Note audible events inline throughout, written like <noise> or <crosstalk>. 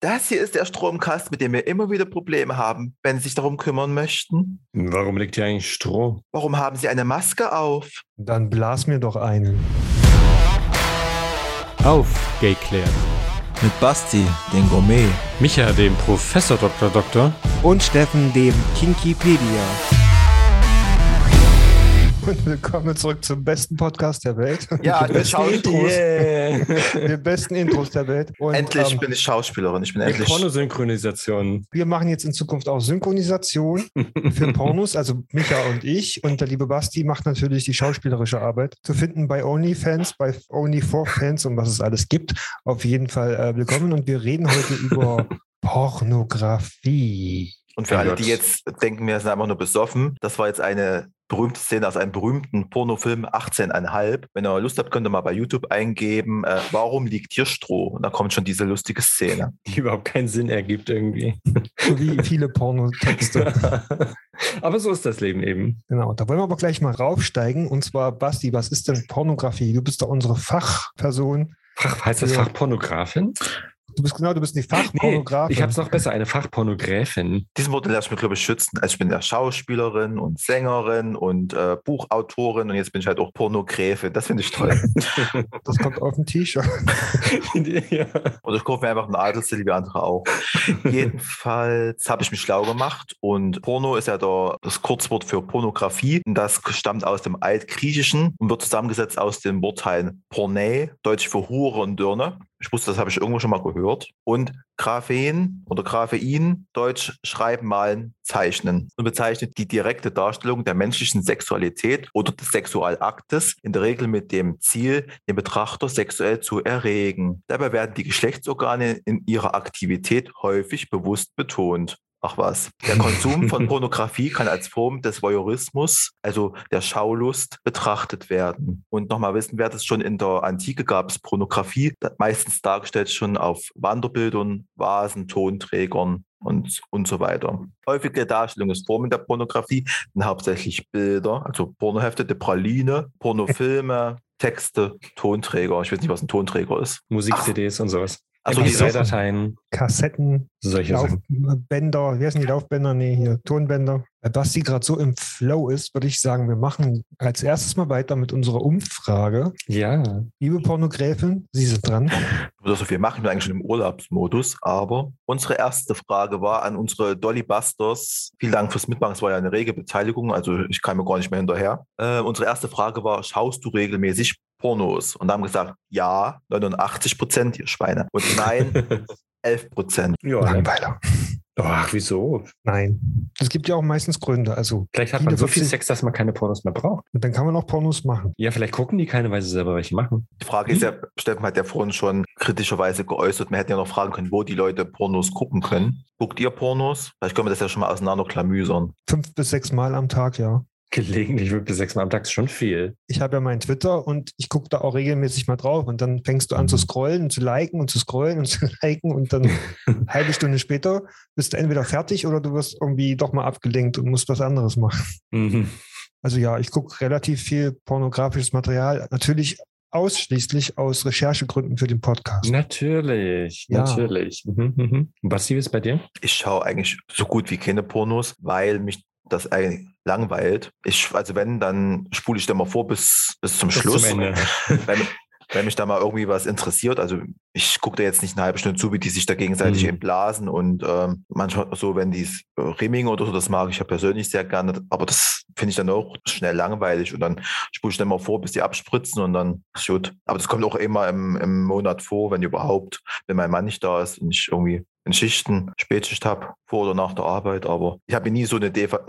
Das hier ist der Stromkast, mit dem wir immer wieder Probleme haben, wenn Sie sich darum kümmern möchten. Warum liegt hier eigentlich Stroh? Warum haben Sie eine Maske auf? Dann blas mir doch einen. Aufgeklärt. Mit Basti, den Gourmet. Micha, dem Professor Dr. Doktor. Und Steffen, dem Kinkipedia. Und willkommen zurück zum besten Podcast der Welt. Ja, die wir besten Intros, Yeah. die besten Intros der Welt. Und, endlich ähm, bin ich Schauspielerin. Ich bin endlich. Pornosynchronisation. wir machen jetzt in Zukunft auch Synchronisation für <laughs> Pornos, also Micha und ich. Und der liebe Basti macht natürlich die schauspielerische Arbeit. Zu finden bei OnlyFans, bei Only4Fans und was es alles gibt. Auf jeden Fall äh, willkommen. Und wir reden heute <laughs> über Pornografie. Und für Mein alle, die jetzt denken, wir sind einfach nur besoffen, das war jetzt eine berühmte Szene aus einem berühmten Pornofilm 18,5. Wenn ihr Lust habt, könnt ihr mal bei YouTube eingeben, äh, warum liegt hier Stroh? Und da kommt schon diese lustige Szene. <laughs> Die überhaupt keinen Sinn ergibt irgendwie. So wie viele Pornotexte. <laughs> Aber so ist das Leben eben. Genau, da wollen wir aber gleich mal raufsteigen. Und zwar, Basti, was ist denn Pornografie? Du bist doch unsere Fachperson. Fach, heißt das Ja. Fachpornografin? Du bist genau, du bist die Fachpornografin. ich habe es noch besser, eine Fachpornografin. Diesen Wort lasse ich mir, glaube ich, schützen. Also ich bin ja Schauspielerin und Sängerin und äh, Buchautorin und jetzt bin ich halt auch Pornogräfin. Das finde ich toll. <laughs> Das kommt auf ein T-Shirt. <laughs> ja. Oder ich kaufe mir einfach einen Adelstitel wie andere auch. <laughs> Jedenfalls habe ich mich schlau gemacht und Porno ist ja der, das Kurzwort für Pornografie. Und das stammt aus dem Altgriechischen und wird zusammengesetzt aus den Wortteilen Pornä, deutsch für Hure und Dirne. Ich wusste, das habe ich irgendwo schon mal gehört. Und Graphen oder Graphein, deutsch schreiben, malen, zeichnen. Und bezeichnet die direkte Darstellung der menschlichen Sexualität oder des Sexualaktes, in der Regel mit dem Ziel, den Betrachter sexuell zu erregen. Dabei werden die Geschlechtsorgane in ihrer Aktivität häufig bewusst betont. Ach was. Der Konsum von <laughs> Pornografie kann als Form des Voyeurismus, also der Schaulust, betrachtet werden. Und nochmal wissen wir das schon in der Antike gab es Pornografie, meistens dargestellt schon auf Wanderbildern, Vasen, Tonträgern und, und so weiter. Häufige Darstellung ist Formen der Pornografie sind hauptsächlich Bilder, also Pornohefte, die Praline, Pornofilme, Texte, Tonträger. Ich weiß nicht, was ein Tonträger ist. Musik-CDs und sowas. Ach so, die MP3-Dateien, Kassetten, solche Sachen. Laufbänder, wie heißen die Laufbänder? Nee, hier, Tonbänder. Weil Basti gerade so im Flow ist, würde ich sagen, wir machen als erstes mal weiter mit unserer Umfrage. Ja. Liebe Pornogräfin, Sie sind dran. oder <laughs> so viel machen. Bin eigentlich schon im Urlaubsmodus. Aber unsere erste Frage war an unsere Dolly Busters. Vielen Dank fürs Mitmachen. Es war ja eine rege Beteiligung. Also ich kam mir gar nicht mehr hinterher. Äh, unsere erste Frage war, schaust du regelmäßig Pornos? Und da haben gesagt, ja, 89 Prozent, ihr Schweine. Und nein, <laughs> 11 Prozent. ja. Langweiler. Ach, wieso? Nein. Es gibt ja auch meistens Gründe. Also, Vielleicht hat man so viel Sex, dass man keine Pornos mehr braucht. dann kann man auch Pornos machen. Ja, vielleicht gucken die keine, weil sie selber welche machen. Die Frage ist ja, Steffen hat ja vorhin schon kritischerweise geäußert, wir hätten ja noch fragen können, wo die Leute Pornos gucken können. Guckt ihr Pornos? Vielleicht können wir das ja schon mal auseinanderklamüsern. Fünf bis sechs Mal am Tag, ja. Gelegentlich bis sechs Mal am Tag ist schon viel. ich habe ja meinen Twitter und ich gucke da auch regelmäßig mal drauf und dann fängst du an zu scrollen und zu liken und zu scrollen und <laughs> zu liken und dann eine <laughs> halbe Stunde später bist du entweder fertig oder du wirst irgendwie doch mal abgelenkt und musst was anderes machen. Mhm. Also ja, ich gucke relativ viel pornografisches Material, natürlich ausschließlich aus Recherchegründen für den Podcast. Natürlich, Ja. natürlich. Mhm, mhm. Was ist bei dir? Ich schaue eigentlich so gut wie keine Pornos, weil mich das eigentlich langweilt. Ich, also wenn, dann spule ich da mal vor bis, bis zum Bis Schluss. zum. <laughs> Wenn, wenn mich da mal irgendwie was interessiert, also ich gucke da jetzt nicht eine halbe Stunde zu, wie die sich da gegenseitig Mhm. entblasen und ähm, manchmal so, wenn die es äh, Rimming oder so, das mag ich ja persönlich sehr gerne, aber das finde ich dann auch schnell langweilig und dann spule ich dann mal vor, bis die abspritzen und dann ist gut. Aber das kommt auch immer im, im Monat vor, wenn überhaupt, wenn mein Mann nicht da ist und ich irgendwie in Schichten, Spätschicht habe, vor oder nach der Arbeit, aber ich habe nie so eine DVD,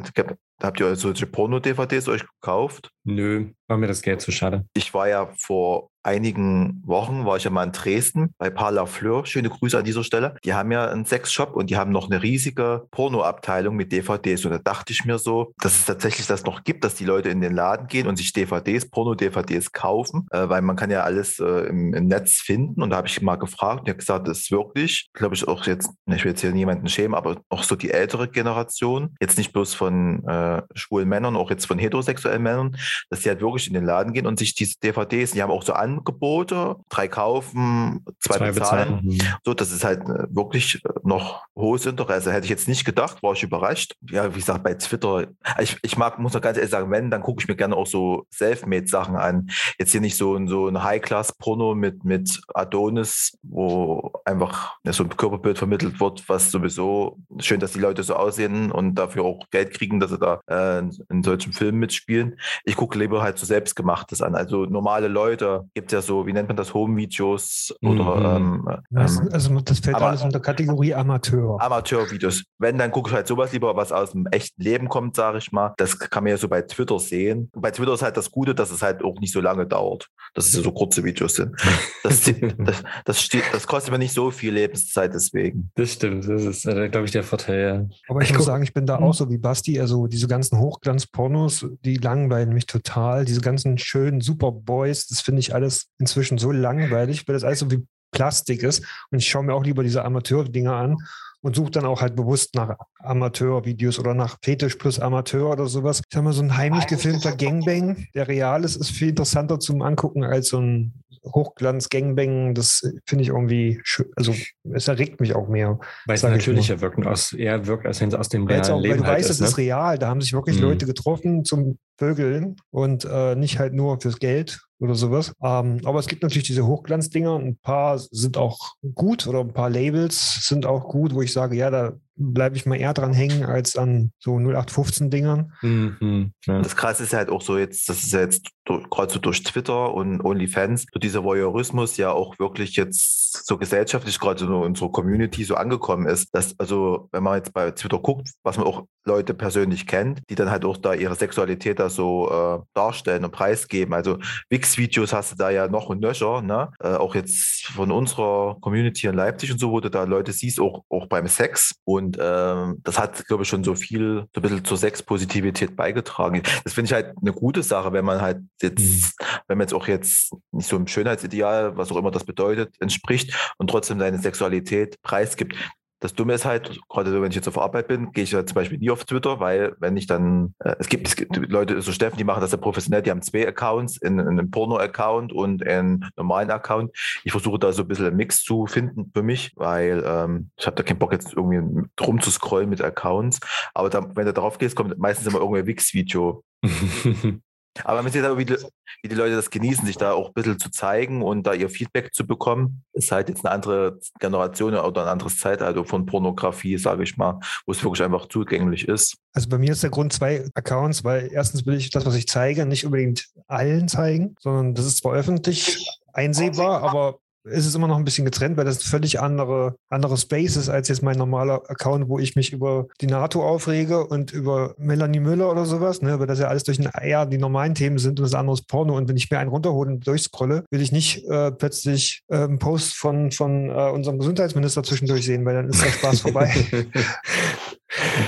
habt ihr solche Porno-DVDs euch gekauft? Nö, war mir das Geld zu schade. Ich war ja vor einigen Wochen, war ich ja mal in Dresden bei Parla Fleur. Schöne Grüße an dieser Stelle. Die haben ja einen Sexshop und die haben noch eine riesige Pornoabteilung mit DVDs. Und da dachte ich mir so, dass es tatsächlich das noch gibt, dass die Leute in den Laden gehen und sich DVDs, Porno-DVDs kaufen, äh, weil man kann ja alles äh, im, im Netz finden. Und da habe ich mal gefragt und gesagt, das ist wirklich, glaube ich, auch jetzt, ich will jetzt hier niemanden schämen, aber auch so die ältere Generation, jetzt nicht bloß von äh, schwulen Männern, auch jetzt von heterosexuellen Männern, dass die halt wirklich in den Laden gehen und sich diese DVDs, die haben auch so Angebote, drei kaufen, zwei, Zwei bezahlen. bezahlen. Mhm. So, das ist halt äh, wirklich äh, noch hohes Interesse. Hätte ich jetzt nicht gedacht, war ich überrascht. Ja, wie gesagt, bei Twitter, ich, ich mag, muss noch ganz ehrlich sagen, wenn, dann gucke ich mir gerne auch so Selfmade-Sachen an. Jetzt hier nicht so ein, so ein High-Class-Porno mit, mit Adonis, wo einfach so ein Körperbild vermittelt wird, was sowieso schön, dass die Leute so aussehen und dafür auch Geld kriegen, dass sie da äh, in solchen Filmen mitspielen. Ich gucke lieber halt so selbstgemachtes an. Also normale Leute gibt ja so, wie nennt man das, Home-Videos oder Mhm. ähm, Das, ähm, also das fällt aber- alles unter Kategorie Amateur. Amateurvideos. Wenn, dann gucke ich halt sowas lieber, was aus dem echten Leben kommt, sage ich mal. Das kann man ja so bei Twitter sehen. Bei Twitter ist halt das Gute, dass es halt auch nicht so lange dauert, dass es so kurze Videos sind. Das, <laughs> das, das, steht, das kostet mir nicht so viel Lebenszeit deswegen. Das stimmt, das ist, äh, glaube ich, der Vorteil, ja. Aber ich Ich muss sagen, ich bin da Hm. auch so wie Basti. Also diese ganzen Hochglanz-Pornos, die langweilen mich total. Diese ganzen schönen Superboys, das finde ich alles inzwischen so langweilig, weil das alles so wie Plastik ist. Und ich schaue mir auch lieber diese Amateur-Dinger an und suche dann auch halt bewusst nach Amateur-Videos oder nach Fetisch plus Amateur oder sowas. Ich sag mal, so ein heimlich gefilmter Gangbang, der real ist, ist viel interessanter zum Angucken als so ein Hochglanz-Gangbang. Das finde ich irgendwie, schön. also es erregt mich auch mehr. Weil es natürlicher wirken, aus, eher wirkt, als wenn es aus dem Weil, realen auch, weil Leben du halt weißt, ist. es ist Ne? real. Da haben sich wirklich Mhm. Leute getroffen zum Vögeln und äh, nicht halt nur fürs Geld oder sowas. Ähm, aber es gibt natürlich diese Hochglanzdinger. Ein paar sind auch gut oder ein paar Labels sind auch gut, wo ich sage, ja, da bleibe ich mal eher dran hängen als an so 0815-Dingern. Mhm. Ja. Das Krasse ist halt auch so jetzt, das ist ja jetzt durch- gerade so durch Twitter und OnlyFans, so dieser Voyeurismus ja auch wirklich jetzt so gesellschaftlich gerade so in unserer Community so angekommen ist, dass also, wenn man jetzt bei Twitter guckt, was man auch Leute persönlich kennt, die dann halt auch da ihre Sexualität da so äh, darstellen und preisgeben. Also Wix-Videos hast du da ja noch und nöcher, ne? Äh, auch jetzt von unserer Community in Leipzig und so, wo du da Leute siehst, auch, auch beim Sex. Und ähm, das hat, glaube ich, schon so viel, so ein bisschen zur Sexpositivität beigetragen. Das finde ich halt eine gute Sache, wenn man halt jetzt, Mhm. wenn man jetzt auch jetzt nicht so einem Schönheitsideal, was auch immer das bedeutet, entspricht und trotzdem seine Sexualität preisgibt. Das Dumme ist halt, gerade so, wenn ich jetzt auf Arbeit bin, gehe ich ja zum Beispiel nie auf Twitter, weil wenn ich dann, äh, es, gibt, es gibt Leute, so Steffen, die machen das ja professionell, die haben zwei Accounts, in, in einem Porno-Account und einen normalen Account. Ich versuche da so ein bisschen einen Mix zu finden für mich, weil ähm, ich habe da keinen Bock jetzt irgendwie rumzuscrollen mit Accounts. Aber da, wenn du darauf gehst, kommt meistens immer irgendein Wix-Video. <laughs> Aber man sieht aber, wie die, wie die Leute das genießen, sich da auch ein bisschen zu zeigen und da ihr Feedback zu bekommen. Ist halt jetzt eine andere Generation oder ein anderes Zeitalter von Pornografie, sage ich mal, wo es wirklich einfach zugänglich ist. Also bei mir ist der Grund zwei Accounts, weil erstens will ich das, was ich zeige, nicht unbedingt allen zeigen, sondern das ist zwar öffentlich einsehbar, aber ist es immer noch ein bisschen getrennt, weil das völlig andere, andere Space ist als jetzt mein normaler Account, wo ich mich über die NATO aufrege und über Melanie Müller oder sowas, ne, weil das ja alles durch ein eher die normalen Themen sind und das andere ist Porno. Und wenn ich mir einen runterhole und durchscrolle, will ich nicht äh, plötzlich äh, einen Post von, von äh, unserem Gesundheitsminister zwischendurch sehen, weil dann ist der Spaß vorbei. <laughs>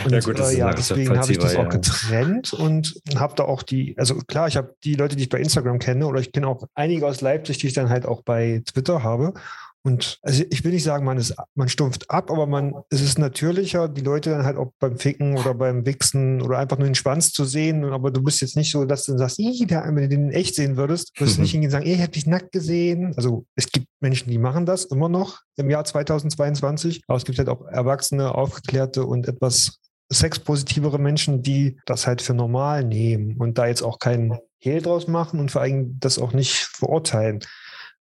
Und Ja, gut, äh, ja deswegen habe ich das auch getrennt und habe da auch die, also klar, ich habe die Leute, die ich bei Instagram kenne, oder ich kenne auch einige aus Leipzig, die ich dann halt auch bei Twitter habe. Und also ich will nicht sagen, man ist, man stumpft ab, aber man, es ist natürlicher, die Leute dann halt auch beim Ficken oder beim Wichsen oder einfach nur den Schwanz zu sehen. Aber du bist jetzt nicht so, dass du sagst, "Ih, da, wenn du den echt sehen würdest, würdest du nicht hingehen und sagen, "Ey, ich habe dich nackt gesehen. Also es gibt Menschen, die machen das immer noch im Jahr 2022. Aber es gibt halt auch erwachsene, aufgeklärte und etwas sexpositivere Menschen, die das halt für normal nehmen und da jetzt auch keinen Hehl draus machen und vor allem das auch nicht verurteilen.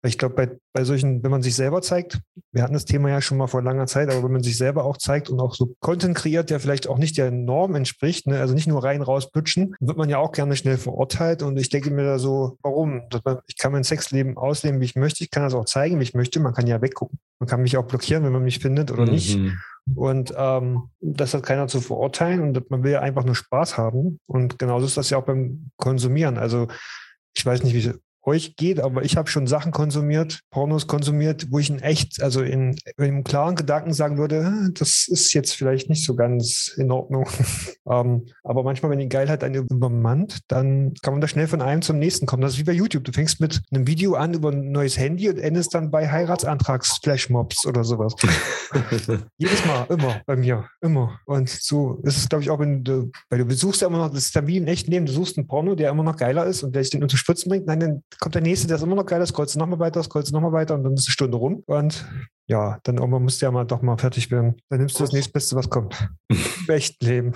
Ich glaube, bei, bei solchen, wenn man sich selber zeigt, wir hatten das Thema ja schon mal vor langer Zeit, aber wenn man sich selber auch zeigt und auch so Content kreiert, der vielleicht auch nicht der Norm entspricht, ne, also nicht nur rein raus bütschen, wird man ja auch gerne schnell verurteilt. Und ich denke mir da so, warum? Ich kann mein Sexleben ausleben, wie ich möchte. Ich kann das auch zeigen, wie ich möchte. Man kann ja weggucken. Man kann mich auch blockieren, wenn man mich findet oder nicht. Mhm. Und ähm, das hat keiner zu verurteilen und man will ja einfach nur Spaß haben. Und genauso ist das ja auch beim Konsumieren. Also ich weiß nicht, wie euch geht, aber ich habe schon Sachen konsumiert, Pornos konsumiert, wo ich in echt, also in, in einem klaren Gedanken sagen würde, "Ah, das ist jetzt vielleicht nicht so ganz in Ordnung. <laughs> ähm, aber manchmal, wenn die Geilheit einen übermannt, dann kann man da schnell von einem zum nächsten kommen. Das ist wie bei YouTube. Du fängst mit einem Video an über ein neues Handy und endest dann bei Heiratsantrags-Flashmobs oder sowas. <laughs> Jedes Mal, immer bei mir, immer. Und so ist es, glaube ich, auch, wenn du, weil du besuchst ja immer noch, das ist dann wie im echten Leben, du suchst einen Porno, der immer noch geiler ist und der dich den unter Spritzen bringt. Nein, dann kommt der nächste, der ist immer noch geil, das scrollst du nochmal weiter, scrollst du nochmal weiter und dann ist eine Stunde rum. Und ja, dann irgendwann musst du ja mal doch mal fertig werden. Dann nimmst du das nächstbeste, was kommt. <laughs> Im echten Leben.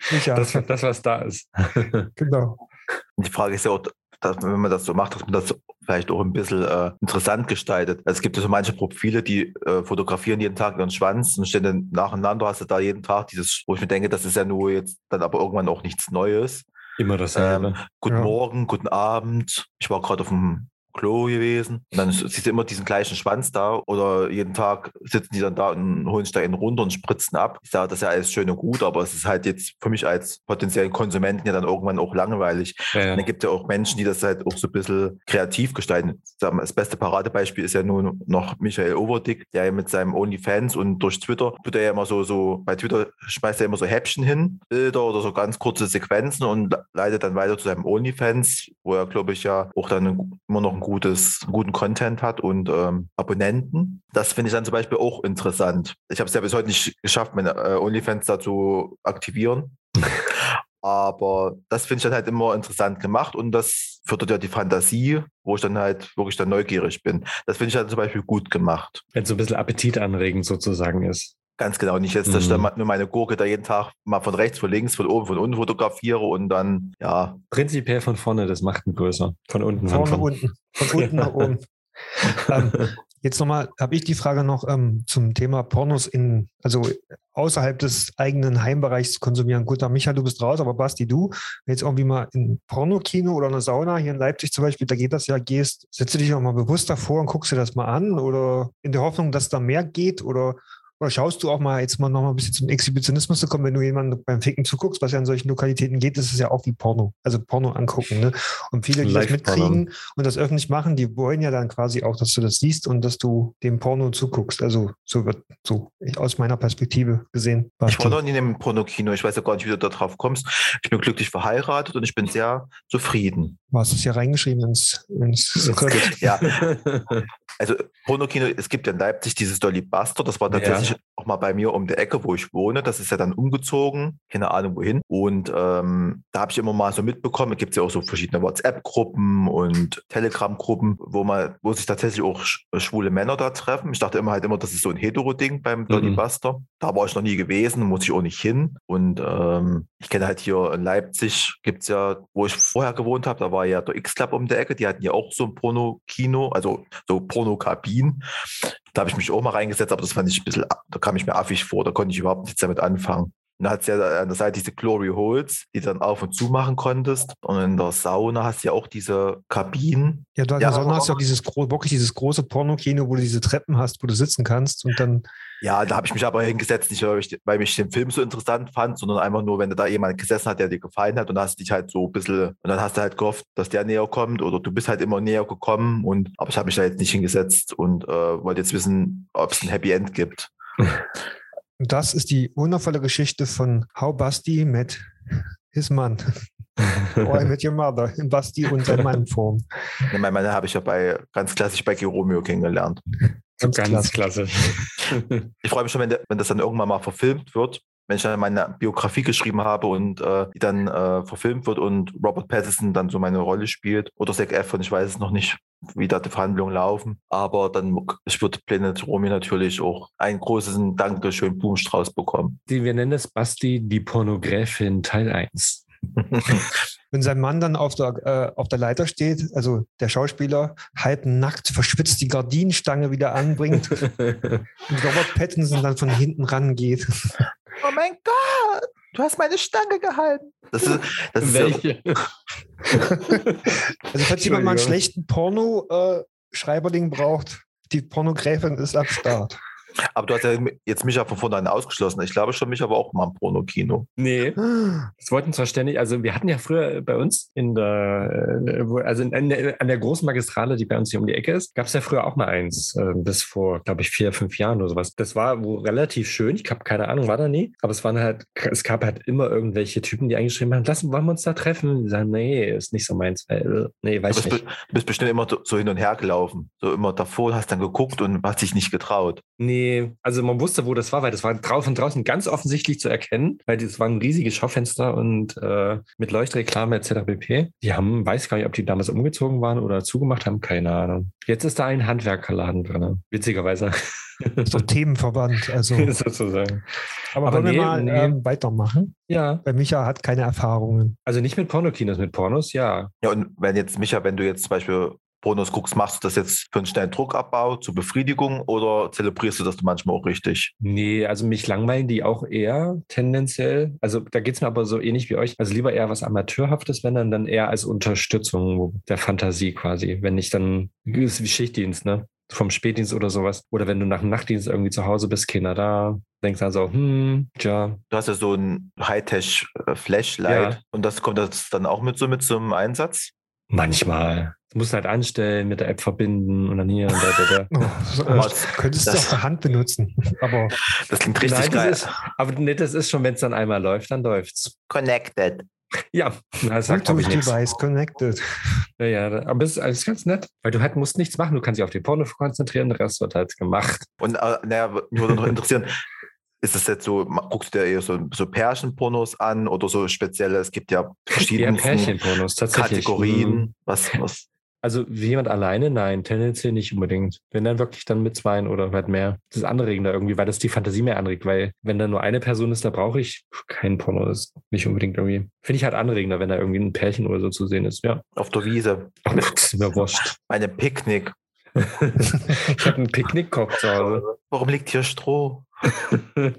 Sicher. Das, das, was da ist. <laughs> genau. Die Frage ist ja auch, dass, wenn man das so macht, dass man das vielleicht auch ein bisschen äh, interessant gestaltet. Also es gibt ja so manche Profile, die äh, fotografieren jeden Tag ihren Schwanz und stellen dann nacheinander, hast du da jeden Tag dieses, wo ich mir denke, das ist ja nur jetzt dann aber irgendwann auch nichts Neues. Immer dasselbe. Ähm, guten Ja. Morgen, guten Abend. Ich war gerade auf dem Klo gewesen. Und dann siehst du immer diesen gleichen Schwanz da oder jeden Tag sitzen die dann da und holen sich da einen runter und spritzen ab. Ich sage, das ist ja alles schön und gut, aber es ist halt jetzt für mich als potenziellen Konsumenten ja dann irgendwann auch langweilig. Ja, ja. Und dann gibt es ja auch Menschen, die das halt auch so ein bisschen kreativ gestalten. Das beste Paradebeispiel ist ja nun noch Michael Overdick, der ja mit seinem OnlyFans und durch Twitter tut er ja immer so, so bei Twitter schmeißt er immer so Häppchen hin, Bilder oder so ganz kurze Sequenzen und leitet dann weiter zu seinem OnlyFans, wo er, glaube ich, ja auch dann immer noch ein gutes, guten Content hat und ähm, Abonnenten. Das finde ich dann zum Beispiel auch interessant. Ich habe es ja bis heute nicht geschafft, meine äh, OnlyFans da zu aktivieren. <laughs> Aber das finde ich dann halt immer interessant gemacht und das fördert ja die Fantasie, wo ich dann halt wirklich dann neugierig bin. Das finde ich halt zum Beispiel gut gemacht. Wenn es so ein bisschen Appetit anregend sozusagen ist. Ganz genau. Nicht jetzt, dass ich Mhm. dann nur meine Gurke da jeden Tag mal von rechts, von links, von oben, von unten fotografiere und dann, ja, Prinzipiell von vorne, das macht ihn größer. Von unten, Vorne, von, unten. Von unten nach <laughs> oben. Ähm, jetzt nochmal, habe ich die Frage noch ähm, zum Thema Pornos in, also außerhalb des eigenen Heimbereichs zu konsumieren. Gut, da Micha, du bist raus, aber Basti, du, wenn jetzt irgendwie mal in ein Pornokino oder eine Sauna hier in Leipzig zum Beispiel, da geht das ja, gehst, setzt du dich auch mal bewusst davor und guckst dir das mal an oder in der Hoffnung, dass da mehr geht oder oder schaust du auch mal jetzt mal noch mal ein bisschen zum Exhibitionismus zu kommen, wenn du jemanden beim Ficken zuguckst, was ja in solchen Lokalitäten geht, ist es ja auch wie Porno. Also Porno angucken. Ne? Und viele, die das mitkriegen und das öffentlich machen, die wollen ja dann quasi auch, dass du das siehst und dass du dem Porno zuguckst. Also so wird so aus meiner Perspektive gesehen. Ich war noch nie in einem Pornokino. Ich weiß ja gar nicht, wie du da drauf kommst. Ich bin glücklich verheiratet und ich bin sehr zufrieden. Du hast es ja reingeschrieben ins, ins. Ja, <laughs> also Pornokino, es gibt ja in Leipzig dieses Dolly Buster. Das war tatsächlich auch mal bei mir um die Ecke, wo ich wohne. Das ist ja dann umgezogen, keine Ahnung wohin. Und ähm, da habe ich immer mal so mitbekommen, es gibt ja auch so verschiedene WhatsApp-Gruppen und Telegram-Gruppen, wo man, wo sich tatsächlich auch sch schwule Männer da treffen. Ich dachte immer halt immer, das ist so ein Hetero-Ding beim Dolly Mhm. Buster. Da war ich noch nie gewesen, muss ich auch nicht hin. Und ähm, ich kenne halt hier in Leipzig, gibt es ja, wo ich vorher gewohnt habe, da war ja der X-Club um die Ecke, die hatten ja auch so ein Porno-Kino, also so Porno-Kabinen. Da habe ich mich auch mal reingesetzt, aber das fand ich ein bisschen, da kam ich mir affig vor, da konnte ich überhaupt nichts damit anfangen. Und da hat ja an der Seite diese Glory Holes, die du dann auf und zu machen konntest. Und in der Sauna hast du ja auch diese Kabinen. Ja, du hast Ja, ja, aber- hast du auch dieses wirklich dieses große Pornokino, wo du diese Treppen hast, wo du sitzen kannst und dann Ja, da habe ich mich aber hingesetzt, nicht weil ich, weil mich den Film so interessant fand, sondern einfach nur, wenn da jemand gesessen hat, der dir gefallen hat und hast dich halt so ein bisschen, und dann hast du halt gehofft, dass der näher kommt oder du bist halt immer näher gekommen und, aber ich habe mich da jetzt nicht hingesetzt und äh, wollte jetzt wissen, ob es ein Happy End gibt. <laughs> Das ist die wundervolle Geschichte von How Basti met his Mann. Or I met your mother. In Basti und sein Mann Form. Ja, Meine Mann habe ich ja bei, ganz klassisch bei Geromeo kennengelernt. Ganz, Ganz klasse. <laughs> Ich freue mich schon, wenn, der, wenn das dann irgendwann mal verfilmt wird. Wenn ich dann meine Biografie geschrieben habe und äh, die dann äh, verfilmt wird und Robert Pattinson dann so meine Rolle spielt oder Zac Efron, ich weiß es noch nicht, wie da die Verhandlungen laufen. Aber dann ich würde Planet Romy natürlich auch einen großen Dankeschön Blumenstrauß bekommen. Die, wir nennen es Basti die Pornogräfin Teil 1. <laughs> Wenn sein Mann dann auf der, äh, auf der Leiter steht, also der Schauspieler, halb nackt, verschwitzt die Gardinenstange wieder anbringt <laughs> und Robert Pattinson dann von hinten rangeht. Oh mein Gott, du hast meine Stange gehalten. Das ist, das ist Welche? <laughs> Also falls jemand mal einen schlechten Porno-Schreiberling braucht, die Pornogräfin ist am Start. Aber du hast ja jetzt Micha von vornherein ausgeschlossen. Ich glaube schon, Micha war auch mal im Pornokino. Nee, <gasps> es wollten zwar ständig, also wir hatten ja früher bei uns in der, äh, also in, in, der- an der großen Magistrale, die bei uns hier um die Ecke ist, gab es ja früher auch mal eins, äh, bis vor, glaube ich, vier, fünf Jahren oder sowas. Das war wo relativ schön, ich habe keine Ahnung, war da nie, aber es waren halt, es gab halt immer irgendwelche Typen, die eingeschrieben haben, lassen, wollen wir uns da treffen? Die sagen, nee, ist nicht so meins, weil, nee, Du weiß ich bist, nicht. be- bist bestimmt immer so hin und her gelaufen. So immer davor, hast dann geguckt und hast dich nicht getraut. Nee, Also man wusste, wo das war, weil das war drau von draußen ganz offensichtlich zu erkennen, weil das waren riesige Schaufenster und äh, mit Leuchtreklame etc. pp. Die haben, weiß gar nicht, ob die damals umgezogen waren oder zugemacht haben, keine Ahnung. Jetzt ist da ein Handwerkerladen drin, witzigerweise. Ist doch themenverwandt. Also. <laughs> Sozusagen. Aber, Aber wollen nee, wir mal nee. ähm, weitermachen? Ja, Weil Micha hat keine Erfahrungen. also nicht mit Pornokinos, mit Pornos, ja. Ja, und wenn jetzt, Micha, wenn du jetzt zum Beispiel Pornos guckst, machst du das jetzt für einen schnellen Druckabbau, zur Befriedigung oder zelebrierst du das manchmal auch richtig? Nee, also mich langweilen die auch eher tendenziell. Also da geht's mir aber so ähnlich wie euch. Also lieber eher was Amateurhaftes, wenn dann, dann eher als Unterstützung der Fantasie quasi. Wenn ich dann, ist wie Schichtdienst, ne? Vom Spätdienst oder sowas. Oder wenn du nach dem Nachtdienst irgendwie zu Hause bist, keiner da, denkst dann so, hm, tja, Du hast ja so ein Hightech-Flashlight Ja. und das kommt das dann auch mit so mit zum Einsatz? manchmal. Du musst halt anstellen, mit der App verbinden und dann hier und da, da, da. <laughs> Oh, äh, könntest du das- auf der Hand benutzen. <laughs> Aber Das klingt richtig Nein, geil. das ist, aber nee, das ist schon, wenn es dann einmal läuft, dann läuft's. Connected. Ja, das sagt glaube ich. Bluetooth-Device connected. Ja, ja, aber es ist alles ganz nett, weil du halt musst nichts machen. Du kannst dich auf die Porno konzentrieren, der Rest wird halt gemacht. Und äh, naja, mich würde noch interessieren, ist das jetzt so, guckst du dir eher so, so Pärchenpornos an oder so spezielle, es gibt ja verschiedene. Kategorien. Mhm. Was, was, Also wie jemand alleine, nein, tendenziell nicht unbedingt. Wenn dann wirklich dann mit zweien oder halt mehr. Das ist anregender irgendwie, weil das die Fantasie mehr anregt, weil wenn da nur eine Person ist, da brauche ich keinen Porno. Das ist nicht unbedingt irgendwie. Finde ich halt anregender, wenn da irgendwie ein Pärchen oder so zu sehen ist. Ja. auf der Wiese, Ach, das ist mir wurscht. bei einem Picknick. <laughs> ich habe einen Picknickkorb zu Hause. Warum liegt hier Stroh? <laughs>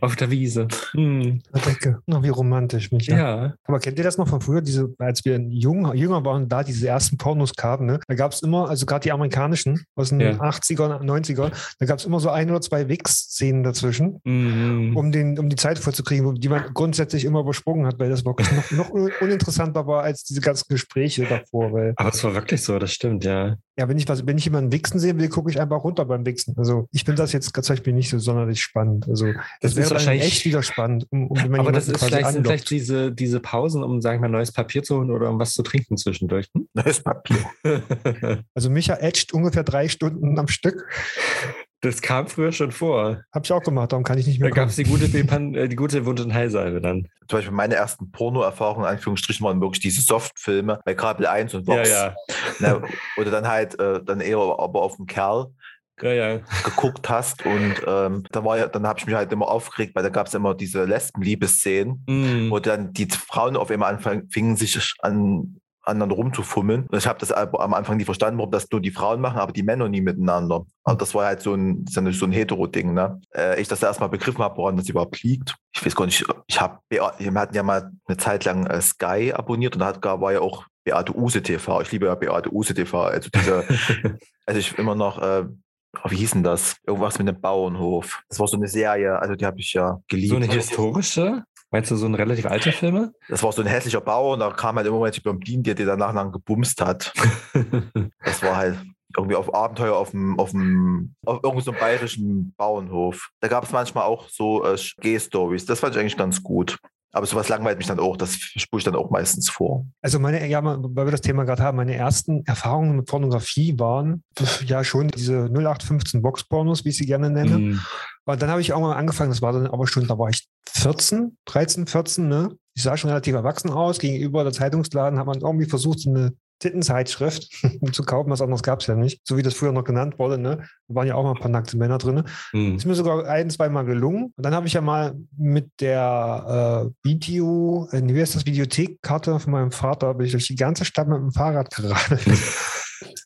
Auf der Wiese. Hm. Eine Decke. Na, wie romantisch, Micha. Ja. Aber kennt ihr das noch von früher, diese, als wir jung, jünger waren, da diese ersten Pornos kamen, ne? Da gab es immer, also gerade die amerikanischen aus den Ja. 80er, 90er, da gab es immer so ein oder zwei Wix-Szenen dazwischen, Mhm. um, den, um die Zeit vorzukriegen, die man grundsätzlich immer übersprungen hat, weil das wirklich noch, noch un- uninteressanter war als diese ganzen Gespräche davor. Weil, Aber es war wirklich so, das stimmt, ja. ja, wenn ich was, wenn ich jemanden Wichsen sehen will, gucke ich einfach runter beim Wichsen. Also ich finde das jetzt zum Beispiel nicht so sonderlich spannend. Also Das das, ist wäre wahrscheinlich- echt wieder spannend. Um, um, wenn man Aber das ist vielleicht, sind vielleicht diese, diese Pausen, um, sagen wir mal, neues Papier zu holen oder um was zu trinken zwischendurch. <laughs> Neues Papier. Hm? <laughs> Also Micha etcht ungefähr drei Stunden am Stück. Das kam früher schon vor. Habe ich auch gemacht, darum kann ich nicht Da mehr gab es die gute, Bepan äh, die gute Wund- und Heilsalbe dann. Zum Beispiel meine ersten Porno-Erfahrungen, in Anführungsstrichen, waren wirklich diese Softfilme bei Kabel 1 und Vox. Ja, ja. Ne, oder dann halt äh, dann eher aber auf den Kerl Ja, ja. geguckt hast und ähm, dann war ja, dann habe ich mich halt immer aufgeregt, weil da gab es immer diese Lesbenliebeszenen, Mhm. wo dann die Frauen auf einmal anfingen, sich an anderen rumzufummeln. Und ich habe das am Anfang nie verstanden, warum das nur die Frauen machen, aber die Männer nie miteinander. Aber das war halt so ein, so ein, so ein Hetero-Ding. Ne? Äh, ich das erstmal begriffen habe, woran das überhaupt liegt. Ich weiß gar nicht, ich habe, wir hatten ja mal eine Zeit lang äh, Sky abonniert und da hat, war ja auch Beate Use TV. Ich liebe ja Beate Use TV. Also diese, <laughs> also ich immer noch, äh, wie hieß denn das? Irgendwas mit dem Bauernhof. Das war so eine Serie, also die habe ich ja geliebt. so eine historische? Meinst du so eine relativ alte Filme? Das war so ein hässlicher Bauer und da kam halt immer welche Blondine, die danach dann gebumst hat. <laughs> Das war halt irgendwie auf Abenteuer auf dem, auf dem, auf irgendeinem so einem bayerischen Bauernhof. Da gab es manchmal auch so äh, Gay-Stories. Das fand ich eigentlich ganz gut. Aber sowas langweilt mich dann auch. Das spule ich dann auch meistens vor. Also meine, ja, weil wir das Thema gerade haben, meine ersten Erfahrungen mit Pornografie waren ja schon diese 0815 Box-Pornos, wie ich sie gerne nenne. Mhm. Und dann habe ich auch mal angefangen, das war dann aber schon, da war ich 14, 13, 14, ne? Ich sah schon relativ erwachsen aus. Gegenüber der Zeitungsladen hat man irgendwie versucht, so eine Tittenzeitschrift <laughs> zu kaufen, was anderes gab es ja nicht. So wie das früher noch genannt wurde, ne? Da waren ja auch mal ein paar nackte Männer drin. Mhm. Ist mir sogar ein, zwei Mal gelungen. Und dann habe ich ja mal mit der äh, Video, äh, wie heißt das, Videothekkarte von meinem Vater, bin ich durch die ganze Stadt mit dem Fahrrad <laughs> geradelt. <laughs>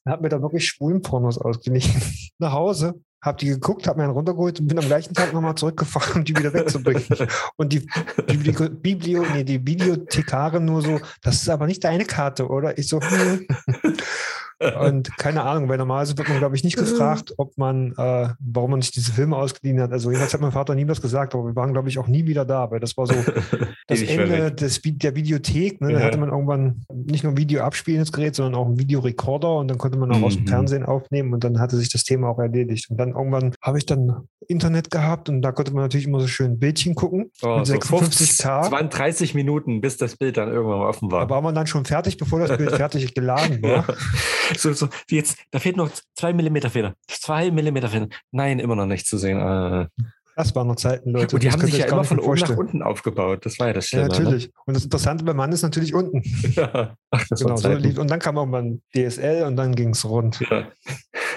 Er hat mir da wirklich schwulen Pornos ausgeliehen. Nach Hause, habe die geguckt, habe mir einen runtergeholt und bin am gleichen Tag nochmal zurückgefahren, um die wieder wegzubringen. Und die, Biblio, nee, die Videothekarin nur so, das ist aber nicht deine Karte, oder? Ich so, hm. Und keine Ahnung, weil normalerweise wird man, glaube ich, nicht gefragt, ob man, äh, warum man sich diese Filme ausgeliehen hat. Also jedenfalls hat mein Vater nie was gesagt, aber wir waren, glaube ich, auch nie wieder da, weil das war so <laughs> das Ende des, der Videothek. Ne? Da Ja. hatte man irgendwann nicht nur ein Video abspielendes Gerät, sondern auch einen Videorekorder und dann konnte man auch aus dem Mhm. Fernsehen aufnehmen und dann hatte sich das Thema auch erledigt. Und dann irgendwann habe ich dann Internet gehabt und da konnte man natürlich immer so schön Bildchen gucken Oh, mit so 56k. Es waren 30 Minuten, bis das Bild dann irgendwann offen war. Da war man dann schon fertig, bevor das Bild <laughs> fertig geladen war. <laughs> So, so, jetzt, da fehlt noch zwei Millimeter Fehler. Zwei Millimeter Fehler. Nein, immer noch nicht zu sehen. Ah. Das waren noch Zeiten, Leute. Und die Das haben sich ja immer von oben nach unten aufgebaut. Das war ja das Ja, Schlimme. natürlich. Und das Interessante beim Mann ist natürlich unten. Ne? <laughs> <laughs> Ja. Ach, das Genau, so lief. Und dann kam irgendwann DSL und dann ging es rund. Ja.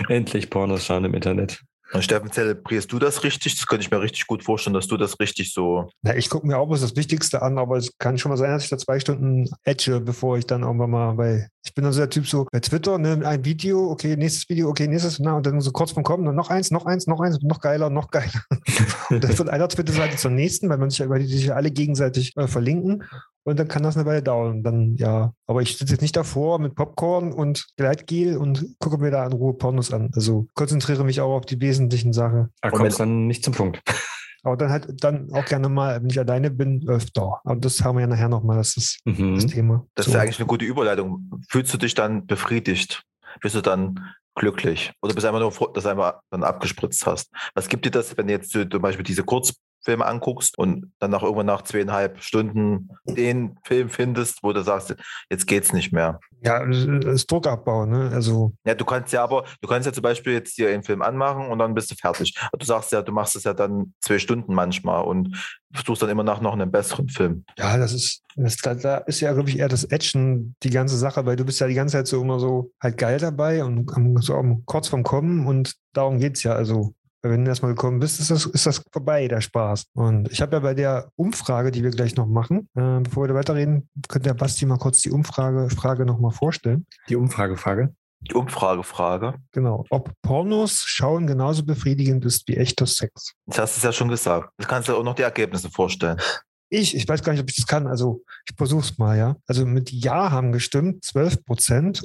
Endlich Pornos schauen im Internet. Und Steffen, zelebrierst du das richtig? Das könnte ich mir richtig gut vorstellen, dass du das richtig so. Na, ich gucke mir auch bloß das Wichtigste an, aber es kann schon mal sein, dass ich da zwei Stunden edge, bevor ich dann irgendwann mal bei. Ich bin dann so der Typ so bei Twitter, ne, ein Video, okay, nächstes Video, okay, nächstes, na, und dann so kurz vom Kommen, dann noch eins, noch eins, noch eins, noch geiler, noch geiler. <laughs> Und dann von einer Twitter-Seite zur nächsten, weil man sich weil die sich ja alle gegenseitig äh, verlinken. Und dann kann das eine Weile dauern. Dann, ja. Aber ich sitze jetzt nicht davor mit Popcorn und Gleitgel und gucke mir da in Ruhe Pornos an. Also konzentriere mich auch auf die wesentlichen Sachen. Da Und kommst dann nicht zum Punkt. <laughs> Aber dann halt dann auch gerne mal, wenn ich alleine bin, öfter. Aber das haben wir ja nachher nochmal, das ist das Mhm. Thema. Das ist ja eigentlich eine gute Überleitung. Fühlst du dich dann befriedigt? Bist du dann glücklich? Oder bist du einfach nur froh, dass du einfach dann abgespritzt hast? Was gibt dir das, wenn du jetzt so zum Beispiel diese Kurzfilme anguckst und dann nach irgendwann nach zweieinhalb Stunden den Film findest, wo du sagst, jetzt geht's nicht mehr? Ja, das ist Druckabbau, ne? Also, Ja, du kannst ja aber, du kannst ja zum Beispiel jetzt hier einen Film anmachen und dann bist du fertig. Du sagst ja, du machst es ja dann zwei Stunden manchmal und suchst dann immer nach noch einem besseren Film. ja, das ist, das, da, ist ja, glaube ich, eher das Action die ganze Sache, weil du bist ja die ganze Zeit so immer so halt geil dabei und so kurz vom Kommen und darum geht's ja. Also, wenn du erstmal gekommen bist, ist das, ist das vorbei, der Spaß. Und ich habe ja bei der Umfrage, die wir gleich noch machen, äh, bevor wir da weiterreden, könnte der Basti mal kurz die Umfrage Frage nochmal vorstellen. Die Umfragefrage. Die Umfragefrage. Genau. Ob Pornos schauen genauso befriedigend ist wie echter Sex. Das hast du ja schon gesagt. Du kannst dir auch noch die Ergebnisse vorstellen. Ich, ich weiß gar nicht, ob ich das kann. Also ich versuch's mal, ja. Also mit Ja haben gestimmt 12 Prozent,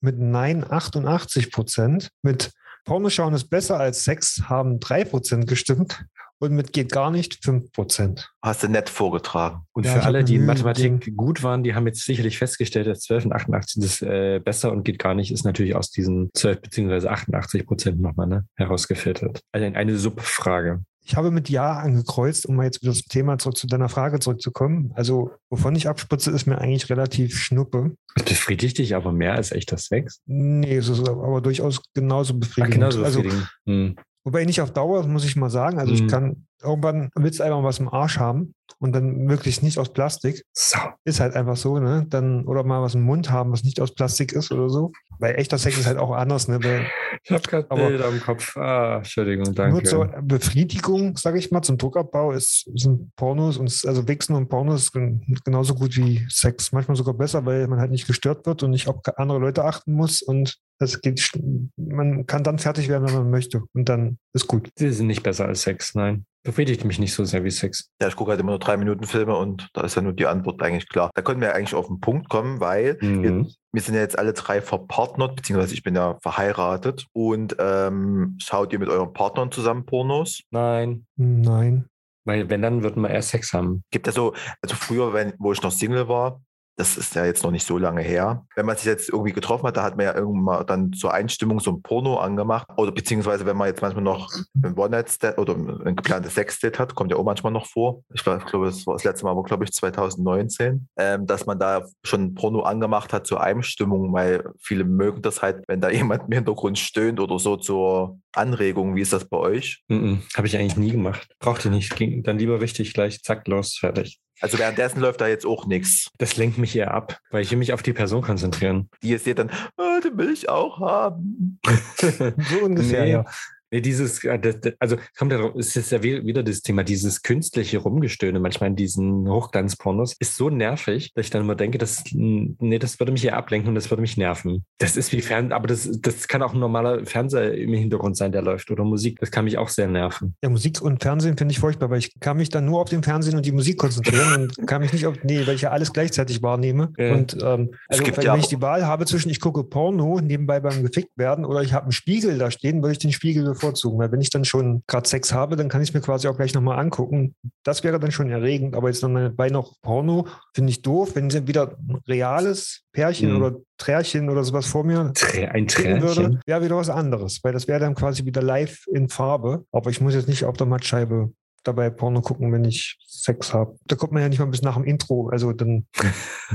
mit Nein 88 Prozent, mit Pornoschauen ist besser als Sex haben 3 Prozent gestimmt und mit geht gar nicht 5 Prozent. Hast du nett vorgetragen. Und Ja, für alle, die in Mathematik gut waren, die haben jetzt sicherlich festgestellt, dass 12 und 88 das äh, besser und geht gar nicht, ist natürlich aus diesen 12 beziehungsweise 88 Prozent nochmal ne, herausgefiltert. Also eine Subfrage. Ich habe mit Ja angekreuzt, um mal jetzt wieder zum Thema zurück zu deiner Frage zurückzukommen. Also wovon ich abspritze, ist mir eigentlich relativ schnuppe. Das befriedigt dich aber mehr als echter Sex? Nee, es ist aber durchaus genauso Ach, befriedigend. genauso also befriedigend. Hm. Wobei nicht auf Dauer, muss ich mal sagen. Also ich Mhm. kann, irgendwann willst du einfach was im Arsch haben und dann möglichst nicht aus Plastik. So. Ist halt einfach so, ne? Dann, oder mal was im Mund haben, was nicht aus Plastik ist oder so. Weil echter Sex ist halt auch anders, ne? Weil Ich habe gerade Bilder im Kopf. Ah, Entschuldigung, danke. nur zur Befriedigung, sage ich mal, zum Druckabbau ist, sind Pornos und also Wichsen und Pornos gen- genauso gut wie Sex. Manchmal sogar besser, weil man halt nicht gestört wird und nicht auf andere Leute achten muss und es geht, man kann dann fertig werden, wenn man möchte. Und dann ist gut. Sie sind nicht besser als Sex, nein. Befriedigt mich nicht so sehr wie Sex. Ja, ich gucke halt immer nur drei Minuten Filme und da ist ja nur die Antwort eigentlich klar. Da können wir eigentlich auf den Punkt kommen, weil Mhm. wir, wir sind ja jetzt alle drei verpartnert, beziehungsweise ich bin ja verheiratet. Und ähm, schaut ihr mit euren Partnern zusammen Pornos? Nein. Nein. Weil wenn, dann würden wir erst Sex haben. Gibt ja so, also früher, wenn, wo ich noch Single war, das ist ja jetzt noch nicht so lange her. Wenn man sich jetzt irgendwie getroffen hat, da hat man ja irgendwann mal dann zur Einstimmung so ein Porno angemacht. Oder beziehungsweise, wenn man jetzt manchmal noch ein One-Night-Stand oder ein geplantes Sex-Date hat, kommt ja auch manchmal noch vor. Ich glaub- ich glaube, das war das letzte Mal, aber glaube ich 2019, ähm, dass man da schon ein Porno angemacht hat zur Einstimmung, weil viele mögen das halt, wenn da <laughs> jemand im Hintergrund stöhnt oder so zur Anregung. Wie ist das bei euch? Mhm. Habe ich eigentlich nie gemacht. Brauchte nicht. Ging dann lieber richtig gleich, zack, los, fertig. Also währenddessen läuft da jetzt auch nichts. Das lenkt mich eher ab, weil ich will mich auf die Person konzentrieren. Die ihr seht dann, ah, den will ich auch haben. <laughs> So ungefähr, Nee. ja. Nee, dieses, äh, also kommt darauf, es ist ja wie- wieder das Thema, dieses künstliche Rumgestöhne manchmal in diesen Hochglanzpornos ist so nervig, dass ich dann immer denke, das, nee, das würde mich eher ablenken und das würde mich nerven. Das ist wie Fern, aber das, das kann auch ein normaler Fernseher im Hintergrund sein, der läuft oder Musik. Das kann mich auch sehr nerven. Ja, Musik und Fernsehen finde ich furchtbar, weil ich kann mich dann nur auf den Fernsehen und die Musik konzentrieren <laughs> und kann mich nicht auf, nee, weil ich ja alles gleichzeitig wahrnehme. Ja. Und ähm, Es also, gibt wenn, ja wenn ich die Wahl habe zwischen, ich gucke Porno nebenbei beim gefickt werden oder ich habe einen Spiegel da stehen, würde ich den Spiegel bevorzugen. Weil wenn ich dann schon gerade Sex habe, dann kann ich mir quasi auch gleich nochmal angucken. Das wäre dann schon erregend, aber jetzt dann bei noch Porno finde ich doof, wenn sie wieder ein reales Pärchen Mhm. oder Trärchen oder sowas vor mir Trä ein kriegen würde, wäre wieder was anderes, weil das wäre dann quasi wieder live in Farbe. Aber ich muss jetzt nicht auf der Mattscheibe dabei Porno gucken, wenn ich Sex habe. Da kommt man ja nicht mal bis nach dem Intro, also dann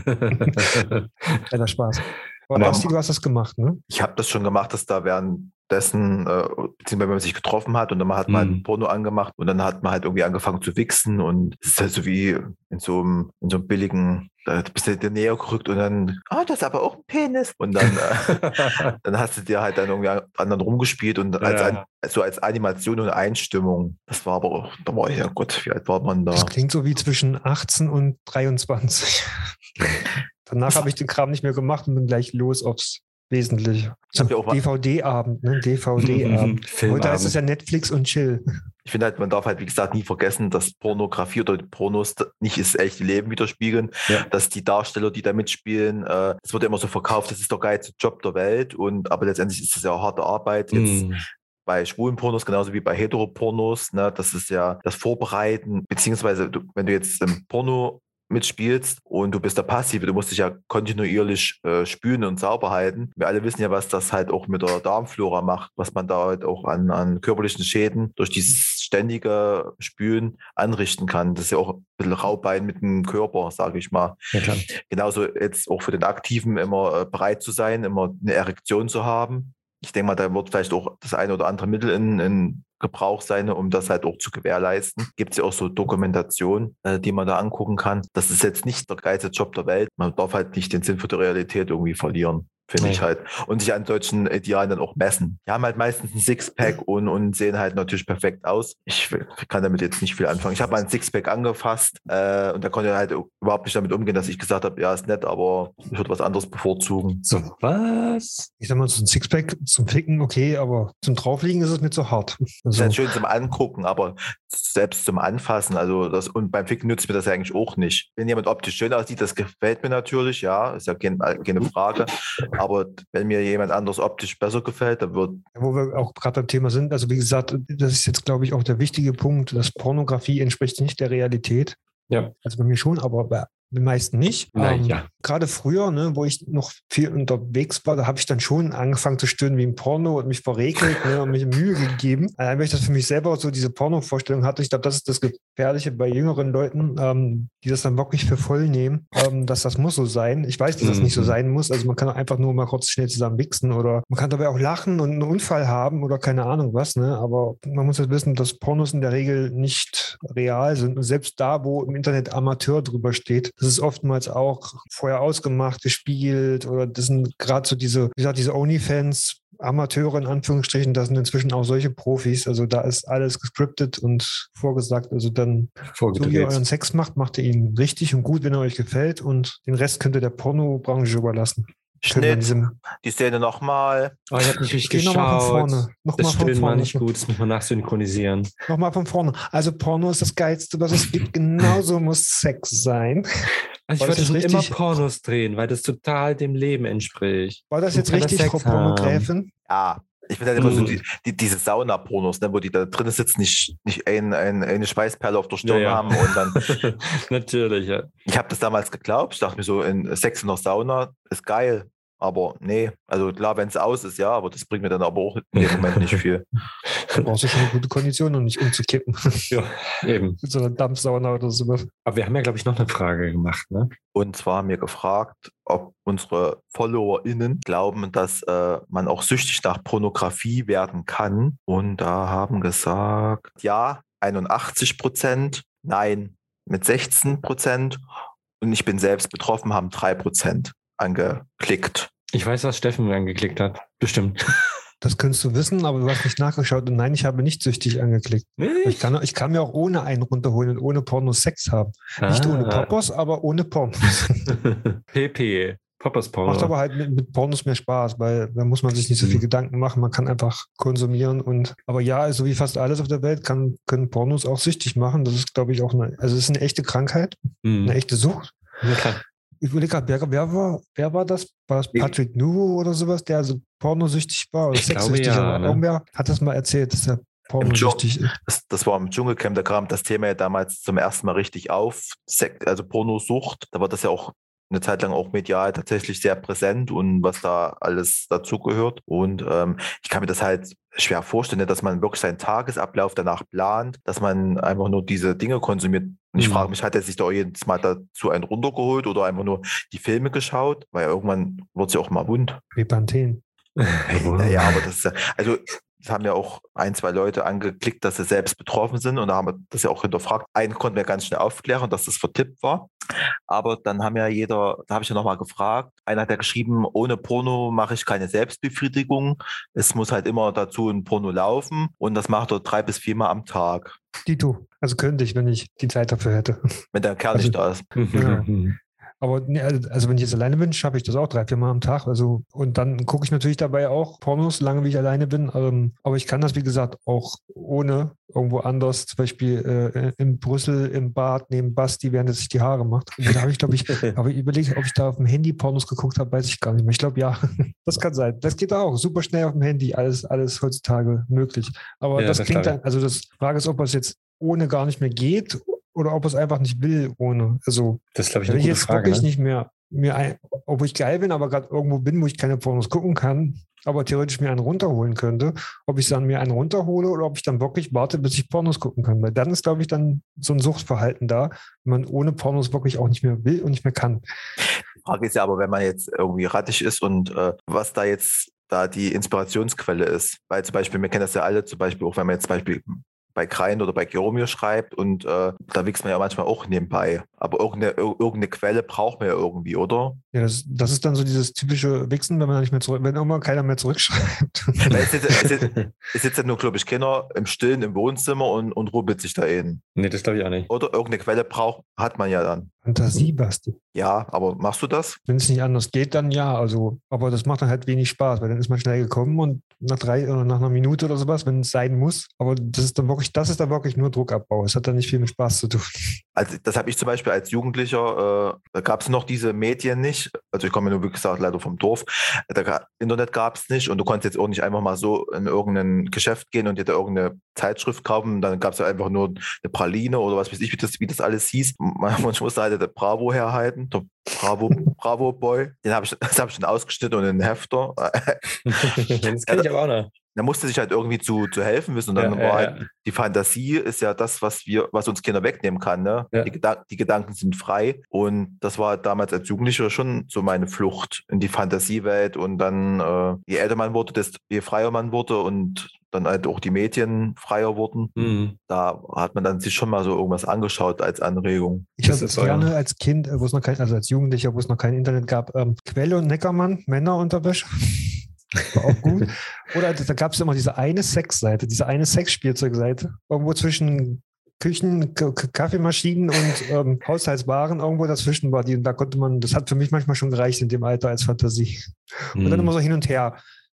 <laughs> Spaß. Aber. Basti, du hast das gemacht, ne? Ich habe das schon gemacht, dass da währenddessen, äh, beziehungsweise wenn man sich getroffen hat und dann hat man halt Mhm. ein Porno angemacht und dann hat man halt irgendwie angefangen zu wichsen und es ist halt so wie in so einem, in so einem billigen, da bist du dir näher gerückt und dann, ah, das ist aber auch ein Penis. Und dann, äh, <laughs> dann hast du dir halt dann irgendwie an dann rumgespielt und als, Ja. An- so als Animation und Einstimmung. Das war aber auch, da war ich ja Gott, wie alt war man da? Das klingt so wie zwischen 18 und 23. <laughs> Danach habe ich den Kram nicht mehr gemacht und bin gleich los aufs Wesentliche. Mal- DVD-Abend, ne? DVD-Abend. <laughs> Heute heißt es ja Netflix und Chill. Ich finde halt, man darf halt, wie gesagt, nie vergessen, dass Pornografie oder Pornos nicht das echte Leben widerspiegeln, Ja. dass die Darsteller, die da mitspielen, äh, es wird ja immer so verkauft, das ist der geilste Job der Welt und aber letztendlich ist es ja auch harte Arbeit. Jetzt Mhm. bei schwulen Pornos genauso wie bei Heteropornos, ne, das ist ja das Vorbereiten, beziehungsweise du, wenn du jetzt im Porno mitspielst und du bist der Passive, du musst dich ja kontinuierlich äh, spülen und sauber halten. Wir alle wissen ja, was das halt auch mit der Darmflora macht, was man da halt auch an, an körperlichen Schäden durch dieses ständige Spülen anrichten kann. Das ist ja auch ein bisschen Raubein mit dem Körper, sage ich mal. Ja. Genauso jetzt auch für den Aktiven immer äh, bereit zu sein, immer eine Erektion zu haben. Ich denke mal, da wird vielleicht auch das eine oder andere Mittel in, in Gebrauch sein, um das halt auch zu gewährleisten. Gibt es ja auch so Dokumentation, äh, die man da angucken kann. Das ist jetzt nicht der geilste Job der Welt. Man darf halt nicht den Sinn für die Realität irgendwie verlieren. Finde Nee. ich halt. Und sich an solchen Idealen dann auch messen. Die haben halt meistens ein Sixpack und, und sehen halt natürlich perfekt aus. Ich kann damit jetzt nicht viel anfangen. Ich habe mal ein Sixpack angefasst äh, und da konnte er halt überhaupt nicht damit umgehen, dass ich gesagt habe, ja, ist nett, aber ich würde was anderes bevorzugen. So, was? Ich sag mal, so ein Sixpack zum Ficken, okay, aber zum Draufliegen ist es mir zu hart. Das Also, ist halt schön zum Angucken, aber selbst zum Anfassen, also das, und beim Ficken nützt mir das ja eigentlich auch nicht. Wenn jemand optisch schön aussieht, das gefällt mir natürlich, ja, ist ja kein, keine Frage. Aber wenn mir jemand anders optisch besser gefällt, dann wird, wo wir auch gerade beim Thema sind, also wie gesagt, das ist jetzt, glaube ich, auch der wichtige Punkt, dass Pornografie entspricht nicht der Realität. Ja. Also bei mir schon, aber bei den meisten nicht. Ähm, Naja. Gerade früher, ne, wo ich noch viel unterwegs war, da habe ich dann schon angefangen zu stöhnen wie ein Porno und mich verregelt ne, und mich Mühe gegeben. Äh, weil ich das für mich selber so diese Porno-Vorstellung hatte. Ich glaube, das ist das Gefährliche bei jüngeren Leuten, ähm, die das dann wirklich für voll nehmen, ähm, dass das muss so sein. Ich weiß, dass das nicht so Mhm. sein muss. Also man kann einfach nur mal kurz schnell zusammen wichsen oder man kann dabei auch lachen und einen Unfall haben oder keine Ahnung was. Ne? Aber man muss jetzt wissen, dass Pornos in der Regel nicht real sind. Und selbst da, wo im Internet Amateur drüber steht, das ist oftmals auch vorher ausgemacht, gespielt oder das sind gerade so diese, wie gesagt, diese Onlyfans, Amateure in Anführungsstrichen, das sind inzwischen auch solche Profis. Also da ist alles gescriptet und vorgesagt. Also dann, so wie ihr euren. Sex macht, macht ihr ihn richtig und gut, wenn er euch gefällt und den Rest könnt ihr der Pornobranche überlassen. Schnitt, die Szene nochmal. Oh, ich habe nicht richtig Geh nochmal von geschaut. vorne. Nochmal Das war vorne. nicht gut, das muss man nachsynchronisieren. Nochmal von vorne. Also Porno ist das Geilste, was es gibt. <laughs> Genauso muss Sex sein. Also ich das wollte schon immer richtig? Pornos drehen, weil das total dem Leben entspricht. War das jetzt richtig, Sex Frau Pornogräfin? Ja, ich finde halt immer so Mhm. die, die, diese Sauna-Pornos, ne, wo die da drin sitzen, nicht, nicht ein, ein, eine Schweißperle auf der Stirn Ja, ja. haben und dann <laughs> Natürlich, ja. Ich habe das damals geglaubt. Ich dachte mir so, in Sex in der Sauna ist geil. Aber nee, also klar, wenn es aus ist, ja, aber das bringt mir dann aber auch in dem Moment nicht viel. <laughs> Da brauchst du schon eine gute Kondition, um nicht umzukippen. <laughs> ja. Eben. Mit so einer Dampfsauna oder sowas. Aber wir haben ja, glaube ich, noch eine Frage gemacht, ne? Und zwar haben wir gefragt, ob unsere FollowerInnen glauben, dass äh, man auch süchtig nach Pornografie werden kann. Und da haben gesagt, ja, 81 Prozent, nein, mit 16 Prozent. Und ich bin selbst betroffen, haben 3 Prozent angeklickt. Ich weiß, was Steffen angeklickt hat. Bestimmt. <laughs> Das könntest du wissen, aber du hast nicht nachgeschaut. Und nein, ich habe nicht süchtig angeklickt. Ich Nicht? kann, ich kann mir auch ohne einen runterholen und ohne Pornos Sex haben. Nicht ohne Ah. Poppers, aber ohne Pornos. <laughs> PP. Poppers Porno. Macht aber halt mit, mit Pornos mehr Spaß, weil da muss man sich nicht so viel Mhm. Gedanken machen. Man kann einfach konsumieren und aber ja, so wie fast alles auf der Welt kann, können Pornos auch süchtig machen. Das ist, glaube ich, auch eine, also es ist eine echte Krankheit, Mhm. eine echte Sucht. Ja, klar. Ich überlege gerade, wer, wer, war, wer war das? War das Patrick Nuvo oder sowas, der so pornosüchtig war oder Ich glaube, sexsüchtig? ja, aber ne? Irgendwer hat das mal erzählt, dass er pornosüchtig ist. Das, das war im Dschungelcamp, da kam das Thema ja damals zum ersten Mal richtig auf, also Pornosucht. Da war das ja auch eine Zeit lang auch medial tatsächlich sehr präsent und was da alles dazugehört. Und ähm, ich kann mir das halt schwer vorstellen, dass man wirklich seinen Tagesablauf danach plant, dass man einfach nur diese Dinge konsumiert. Und ich Mhm. frage mich, hat er sich da jedes Mal dazu einen runtergeholt oder einfach nur die Filme geschaut? Weil irgendwann wird es ja auch mal wund. Wie Panthen. Naja, <laughs> aber das ist ja, also haben ja auch ein, zwei Leute angeklickt, dass sie selbst betroffen sind und da haben wir das ja auch hinterfragt. Einen konnten wir ganz schnell aufklären, dass das vertippt war. Aber dann haben ja jeder, da habe ich ja nochmal gefragt, einer hat ja geschrieben, ohne Porno mache ich keine Selbstbefriedigung. Es muss halt immer dazu ein Porno laufen und das macht er drei bis viermal am Tag, Dito. Also könnte ich, wenn ich die Zeit dafür hätte. wenn der Kerl Also- nicht da ist. Ja. Aber nee, also also wenn ich jetzt alleine bin, schaffe ich das auch drei, vier Mal am Tag. Also, und dann gucke ich natürlich dabei auch Pornos, solange wie ich alleine bin. Ähm, aber ich kann das, wie gesagt, auch ohne irgendwo anders, zum Beispiel äh, in Brüssel im Bad neben Basti, während er sich die Haare macht. Und da habe ich, glaube ich, <laughs> aber ich überlege, ob ich da auf dem Handy Pornos geguckt habe, weiß ich gar nicht mehr. Ich glaube, ja, <laughs> das kann sein. Das geht auch super schnell auf dem Handy, alles, alles heutzutage möglich. Aber Ja, das das klingt dann, also das Frage ist, ob es jetzt ohne gar nicht mehr geht oder ob es einfach nicht will ohne. Also Das glaube ich, wenn eine ich gute jetzt Frage. wirklich Ne? nicht mehr, mir ein, obwohl ich geil bin, aber gerade irgendwo bin, wo ich keine Pornos gucken kann, aber theoretisch mir einen runterholen könnte, ob ich dann mir einen runterhole oder ob ich dann wirklich warte, bis ich Pornos gucken kann. Weil dann ist, glaube ich, dann so ein Suchtverhalten da, wenn man ohne Pornos wirklich auch nicht mehr will und nicht mehr kann. Die Frage ist ja aber, wenn man jetzt irgendwie rattig ist und äh, was da jetzt da die Inspirationsquelle ist. Weil zum Beispiel, wir kennen das ja alle, zum Beispiel auch wenn man jetzt zum Beispiel bei Krein oder bei Geromeo schreibt und äh, da wächst man ja manchmal auch nebenbei. Aber irgendeine, ir- irgendeine Quelle braucht man ja irgendwie, oder? Ja, das, das ist dann so dieses typische Wichsen, wenn man nicht mehr zurück, wenn irgendwann keiner mehr zurückschreibt. <laughs> Es, sitzt, es, sitzt, es sitzt ja nur, glaube ich, Kinder im Stillen im Wohnzimmer und, und rubbelt sich da in. nee, das glaube ich auch nicht. Oder irgendeine Quelle braucht, hat man ja dann. Fantasie, Basti. Ja, aber machst du das? Wenn es nicht anders geht, dann ja. Also, aber das macht dann halt wenig Spaß, weil dann ist man schnell gekommen und nach drei oder nach einer Minute oder sowas, wenn es sein muss. Aber das ist dann wirklich, das ist dann wirklich nur Druckabbau. Es hat dann nicht viel mit Spaß zu tun. Also das habe ich zum Beispiel als Jugendlicher, äh, da gab es noch diese Medien nicht. Also ich komme ja nur, wie gesagt, leider vom Dorf. Da, Internet gab es nicht und du konntest jetzt auch nicht einfach mal so in irgendein Geschäft gehen und dir da irgendeine Zeitschrift kaufen. Dann gab es ja einfach nur eine Praline oder was weiß ich, wie das, wie das alles hieß. <laughs> Man, man musste halt der Bravo herhalten, der Bravo, <laughs> Bravo Boy. Den habe ich, <laughs> das habe ich dann ausgeschnitten und in einen Hefter. das kenne ich aber auch noch. Da musste sich halt irgendwie zu, zu helfen wissen. Und dann Ja, war ja, halt ja. die Fantasie ist ja das, was wir, was uns Kinder wegnehmen kann. Ne? Ja. Die, Gedan die Gedanken sind frei. Und das war damals als Jugendlicher schon so meine Flucht in die Fantasiewelt. Und dann, äh, je älter man wurde, desto je freier man wurde und dann halt auch die Medien freier wurden. Mhm. Da hat man dann sich schon mal so irgendwas angeschaut als Anregung. Ich Das habe gerne als Kind, äh, wo es noch kein, also als Jugendlicher, wo es noch kein Internet gab, ähm, Quelle und Neckermann, Männerunterwäsche. War auch gut. <laughs> Oder da gab es immer diese eine Sexseite, diese eine Sexspielzeugseite. Irgendwo zwischen Küchen, K Kaffeemaschinen und <laughs> ähm, Haushaltswaren irgendwo dazwischen war die. Und da konnte man, das hat für mich manchmal schon gereicht in dem Alter als Fantasie. Und dann Mhm. immer so hin und her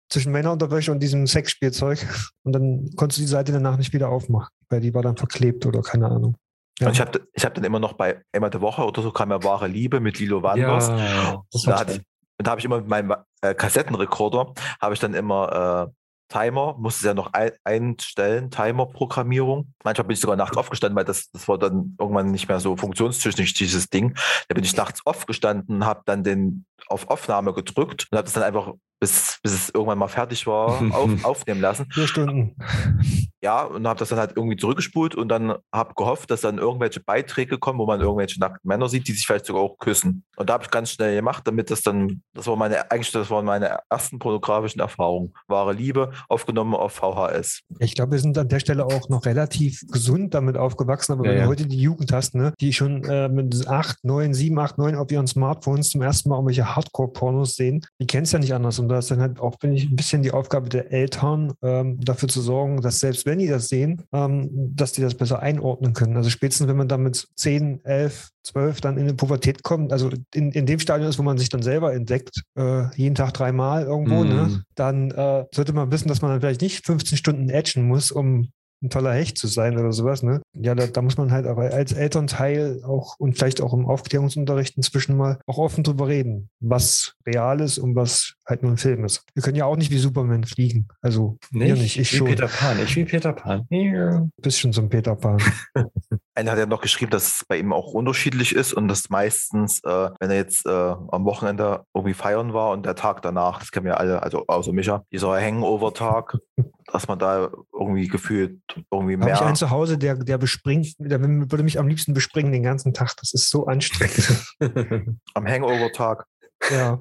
zwischen Männerunterwäsche und diesem Sexspielzeug. Und dann konntest du die Seite danach nicht wieder aufmachen, weil die war dann verklebt oder keine Ahnung. Ja. Und ich habe ich hab dann immer noch bei einmal der Woche oder so kam ja wahre Liebe mit Lilo Wanders. Ja, Da hatte ich. Und da habe ich immer mit meinem äh, Kassettenrekorder, habe ich dann immer äh, Timer, musste es ja noch ein, einstellen, Timer-Programmierung. Manchmal bin ich sogar nachts aufgestanden, weil das, das war dann irgendwann nicht mehr so funktionstechnisch, dieses Ding. Da bin ich nachts aufgestanden, habe dann den auf Aufnahme gedrückt und habe das dann einfach, bis, bis es irgendwann mal fertig war, auf, <laughs> aufnehmen lassen. Vier Stunden. <laughs> Ja, und habe das dann halt irgendwie zurückgespult und dann habe gehofft, dass dann irgendwelche Beiträge kommen, wo man irgendwelche nackten Männer sieht, die sich vielleicht sogar auch küssen. Und da habe ich ganz schnell gemacht, damit das dann, das war meine, eigentlich das waren meine ersten pornografischen Erfahrungen. Wahre Liebe, aufgenommen auf VHS. Ich glaube, wir sind an der Stelle auch noch relativ gesund damit aufgewachsen. Aber Ja, wenn ja. du heute die Jugend hast, ne, die schon äh, mit 8, 9, 7, 8, 9 auf ihren Smartphones zum ersten Mal irgendwelche Hardcore-Pornos sehen, die kennen es ja nicht anders. Und da ist dann halt auch, finde ich, ein bisschen die Aufgabe der Eltern, ähm, dafür zu sorgen, dass selbst wenn die das sehen, ähm, dass die das besser einordnen können. Also spätestens, wenn man dann mit 10, 11, 12 dann in die Pubertät kommt, also in, in dem Stadion ist, wo man sich dann selber entdeckt, äh, jeden Tag dreimal irgendwo, Mhm. ne, dann äh, sollte man wissen, dass man dann vielleicht nicht 15 Stunden edgen muss, um ein toller Hecht zu sein oder sowas. Ne? Ja, da, da muss man halt aber als Elternteil auch und vielleicht auch im Aufklärungsunterricht inzwischen mal auch offen drüber reden, was real ist und was halt nur ein Film ist. Wir können ja auch nicht wie Superman fliegen. Also wir nicht, ich wie schon. Peter Pan. Ich wie Peter Pan. Ja. Bist schon so ein Peter Pan. <laughs> Einer hat ja noch geschrieben, dass es bei ihm auch unterschiedlich ist und dass meistens, äh, wenn er jetzt äh, am Wochenende irgendwie feiern war und der Tag danach, das kennen wir alle, also außer Micha, dieser Hangover-Tag, <laughs> dass man da irgendwie gefühlt irgendwie Habe ich einen mehr. zu Hause, der, der bespringt, der würde mich am liebsten bespringen den ganzen Tag. Das ist so anstrengend. <laughs> Am Hangover-Tag. ja.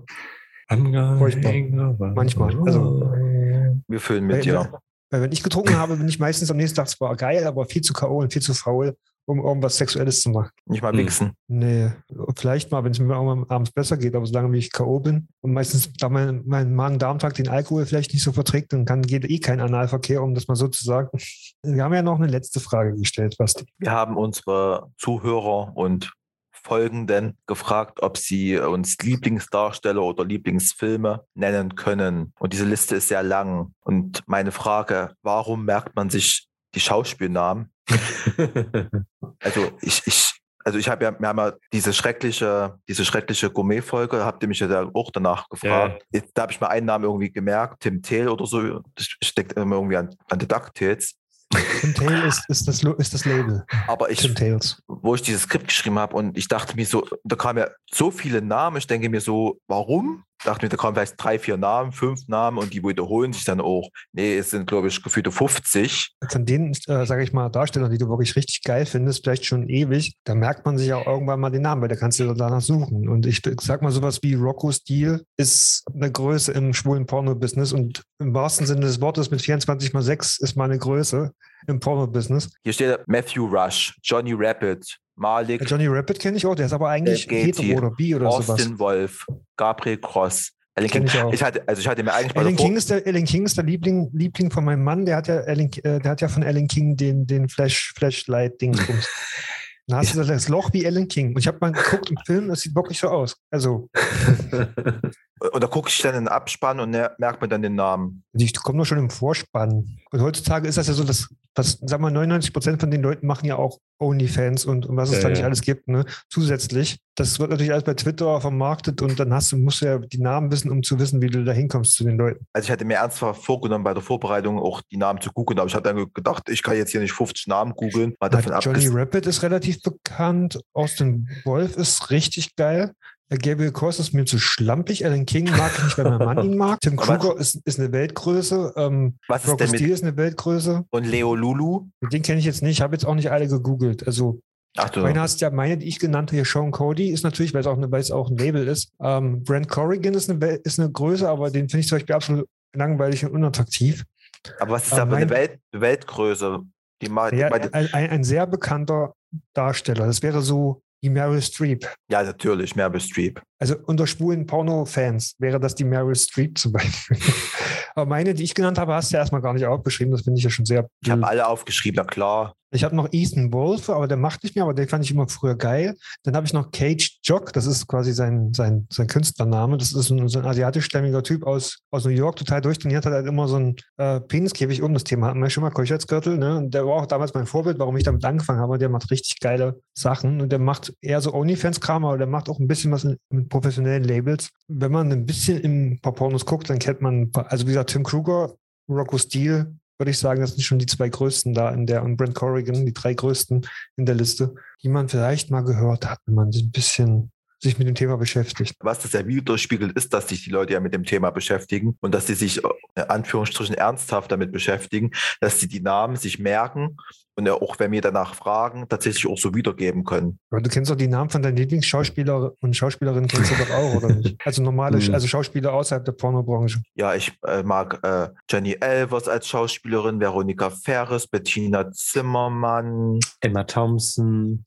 Furchtbar. manchmal. Also, Wir füllen mit Weil- dir. weil wenn ich getrunken habe, bin ich meistens am nächsten Tag zwar geil, aber viel zu K.O. und viel zu faul, um irgendwas Sexuelles zu machen. Nicht mal Hm. wichsen. Nee, vielleicht mal, wenn es mir irgendwann abends besser geht, aber solange wie ich K.O. bin und meistens, da mein, mein Magen-Darm-Tag den Alkohol vielleicht nicht so verträgt, dann kann, geht eh kein Analverkehr, um das mal so zu sagen. Wir haben ja noch eine letzte Frage gestellt, Basti. Wir haben unsere Zuhörer und Folgenden gefragt, ob sie uns Lieblingsdarsteller oder Lieblingsfilme nennen können. Und diese Liste ist sehr lang. Und meine Frage, warum merkt man sich die Schauspielnamen? <laughs> Also ich, ich, also ich habe ja, wir haben ja diese schreckliche, diese schreckliche Gourmet-Folge, habt ihr mich ja da auch danach gefragt. Jetzt, da habe ich mal einen Namen irgendwie gemerkt, Tim Thiel oder so, das steckt immer irgendwie an, an The DuckTales. Tim Tail ist, ist, das, Lo- ist das Label. Aber ich, wo ich dieses Skript geschrieben habe und ich dachte mir so, da kamen ja so viele Namen, ich denke mir so, warum? Dachte mir, da kamen vielleicht drei, vier Namen, fünf Namen und die wiederholen sich dann auch. Nee, es sind, glaube ich, gefühlte 50. Von den, äh, sage ich mal, Darstellern, die du wirklich richtig geil findest, vielleicht schon ewig, da merkt man sich auch irgendwann mal den Namen, weil da kannst du danach suchen. Und ich sag mal, sowas wie Rocco Steele ist eine Größe im schwulen Porno-Business und im wahrsten Sinne des Wortes mit 24 mal 6 ist mal eine Größe im Porno-Business. Hier steht Matthew Rush, Johnny Rapid, Malik, Johnny Rapid kenne ich auch, der ist aber eigentlich hetero oder bi oder sowas. Austin Wolf, Gabriel Cross. Kenn King. ich. Ich hatte, also ich hatte mir eigentlich Vor- King, ist der, Ellen King ist der Liebling, Liebling von meinem Mann, der hat ja, Ellen, äh, der hat ja von Ellen King den, den Flash, Flashlight-Dingsbums. <laughs> Dann hast du das Loch wie Ellen King. Und ich habe mal geguckt im Film, das sieht wirklich so aus. Also, <laughs> und da gucke ich dann in den Abspann und merkt mir dann den Namen. die kommen doch schon im Vorspann. Und heutzutage ist das ja so, dass, dass sag mal, 99 Prozent von den Leuten machen ja auch OnlyFans und, und was es Ja, da nicht ja. alles gibt, ne? Zusätzlich. Das wird natürlich alles bei Twitter vermarktet und dann hast du, musst du ja die Namen wissen, um zu wissen, wie du da hinkommst zu den Leuten. Also ich hatte mir ernsthaft vorgenommen, bei der Vorbereitung auch die Namen zu googeln, aber ich hatte dann gedacht, ich kann jetzt hier nicht 50 Namen googeln. Johnny. Rapid ist relativ bekannt. Austin Wolf ist richtig geil. Gabriel Cross ist mir zu schlampig. Alan King mag ich nicht, weil mein Mann ihn mag. Tim <laughs> Kruger ist, ist eine Weltgröße. Ähm, Was ist denn mit ist eine Weltgröße. und Leo Lulu? Den kenne ich jetzt nicht. Ich habe jetzt auch nicht alle gegoogelt. Also, Ach du, meine hast ja meine, die ich genannt habe, hier Sean Cody, ist natürlich, weil es auch, eine, weil es auch ein Label ist. Ähm, Brent Corrigan ist eine, ist eine Größe, aber den finde ich zum Beispiel absolut langweilig und unattraktiv. aber was ist aber da für eine Welt, Weltgröße? Die mal, Ja, ein, ein, ein sehr bekannter Darsteller. Das wäre so die Meryl Streep. ja, natürlich, Meryl Streep. Also unter schwulen Porno-Fans wäre das die Meryl Streep zum Beispiel. <laughs> Aber meine, die ich genannt habe, hast du ja erstmal gar nicht aufgeschrieben. Das finde ich ja schon sehr. Ich habe alle aufgeschrieben, na klar. Ich habe noch Ethan Wolfe, aber der macht nicht mehr, aber den fand ich immer früher geil. Dann habe ich noch Cage Jock, das ist quasi sein, sein, sein Künstlername. Das ist ein, so ein asiatischstämmiger Typ aus, aus New York, total durchtrainiert, hat halt immer so einen äh, Peniskäfig um. Das Thema hatten wir schon mal, Keuchertsgürtel. Ne? Und der war auch damals mein Vorbild, warum ich damit angefangen habe. Der macht richtig geile Sachen und der macht eher so Onlyfans-Kram, aber der macht auch ein bisschen was mit professionellen Labels. Wenn man ein bisschen ein paar Pornos guckt, dann kennt man, ein also wie gesagt, Tim Kruger, Rocco Steele, würde ich sagen, das sind schon die zwei größten da in der und Brent Corrigan, die drei größten in der Liste, die man vielleicht mal gehört hat, wenn man sich ein bisschen sich mit dem Thema beschäftigt. Was das ja widerspiegelt, ist, dass sich die Leute ja mit dem Thema beschäftigen und dass sie sich äh, in Anführungsstrichen ernsthaft damit beschäftigen, dass sie die Namen sich merken und auch, wenn wir danach fragen, tatsächlich auch so wiedergeben können. Aber du kennst doch die Namen von deinen Lieblingsschauspieler und Schauspielerinnen kennst du doch auch, oder nicht? <laughs> Also normale, Hm. also Schauspieler außerhalb der Pornobranche. Ja, ich äh, mag äh, Jenny Elvers als Schauspielerin, Veronika Ferres, Bettina Zimmermann. Emma Thompson.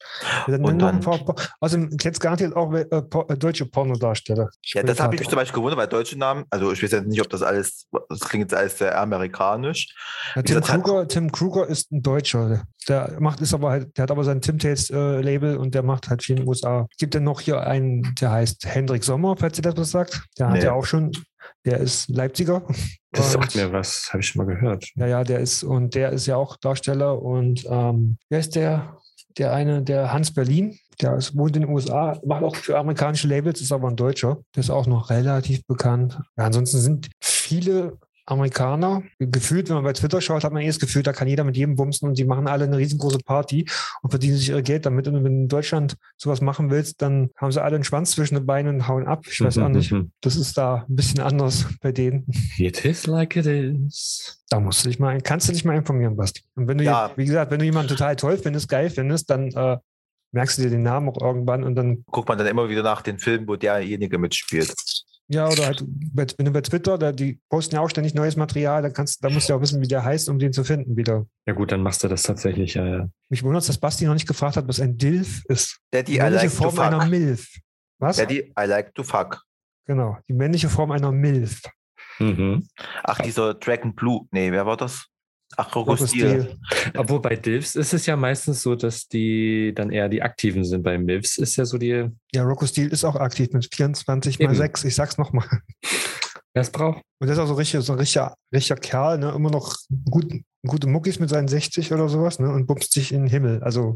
Ja, dann Und dann- ein paar, paar- außerdem kennst garantiert auch äh, Por- äh, deutsche Pornodarsteller. Ja, das habe ich mich zum Beispiel gewundert, weil deutsche Namen, also ich weiß jetzt nicht, ob das alles, das klingt jetzt alles sehr amerikanisch. Ja, Tim, gesagt, Kruger, Tim Kruger ist ein Deutscher. Der macht ist aber halt, der hat aber sein Tim Tales äh, Label und der macht halt viel in den USA. Gibt dann noch hier einen, der heißt Hendrik Sommer, falls ihr das was sagt. Der hat Nee. ja auch schon, der ist Leipziger. Das Und- sagt mir was, habe ich schon mal gehört. Ja, ja, der ist und der ist ja auch Darsteller und ähm, wer ist der? Der eine, der Hans Berlin, der ist, wohnt in den USA, macht auch für amerikanische Labels, ist aber ein Deutscher. Der ist auch noch relativ bekannt. Ja, ansonsten sind viele Amerikaner. Gefühlt, wenn man bei Twitter schaut, hat man eh das Gefühl, da kann jeder mit jedem bumsen und die machen alle eine riesengroße Party und verdienen sich ihr Geld damit. Und wenn du in Deutschland sowas machen willst, dann haben sie alle einen Schwanz zwischen den Beinen und hauen ab. Ich weiß auch nicht. Das ist da ein bisschen anders bei denen. It is like it is. Da musst du dich mal, kannst du dich mal informieren, Basti. Und wenn du, Ja. wie gesagt, wenn du jemanden total toll findest, geil findest, dann äh, merkst du dir den Namen auch irgendwann und dann Guckt man dann immer wieder nach den Filmen, wo derjenige mitspielt. Ja, oder halt, wenn du bei Twitter, da, die posten ja auch ständig neues Material, da kannst, da musst du ja auch wissen, wie der heißt, um den zu finden wieder. Ja gut, dann machst du das tatsächlich. Ja, ja. Mich wundert, dass Basti noch nicht gefragt hat, was ein Dilf ist. Daddy, Die I männliche like to Form einer fuck. Milf. Was? Daddy, I like to fuck. Genau, die männliche Form einer Milf. Mhm. Ach, dieser Dragon Blue. Nee, wer war das? Ach, Rogostil. Rogostil. Obwohl bei Dilfs ist es ja meistens so, dass die dann eher die Aktiven sind. Bei Milfs ist ja so die, Ja, Rocco Steel ist auch aktiv mit 24 mal Eben. 6. Ich sag's nochmal. wer es braucht. Und der ist auch so richtig, so ein richtiger, richtiger Kerl, ne? Immer noch gut, gute Muckis mit seinen 60 oder sowas, ne? Und bumst sich in den Himmel. Also,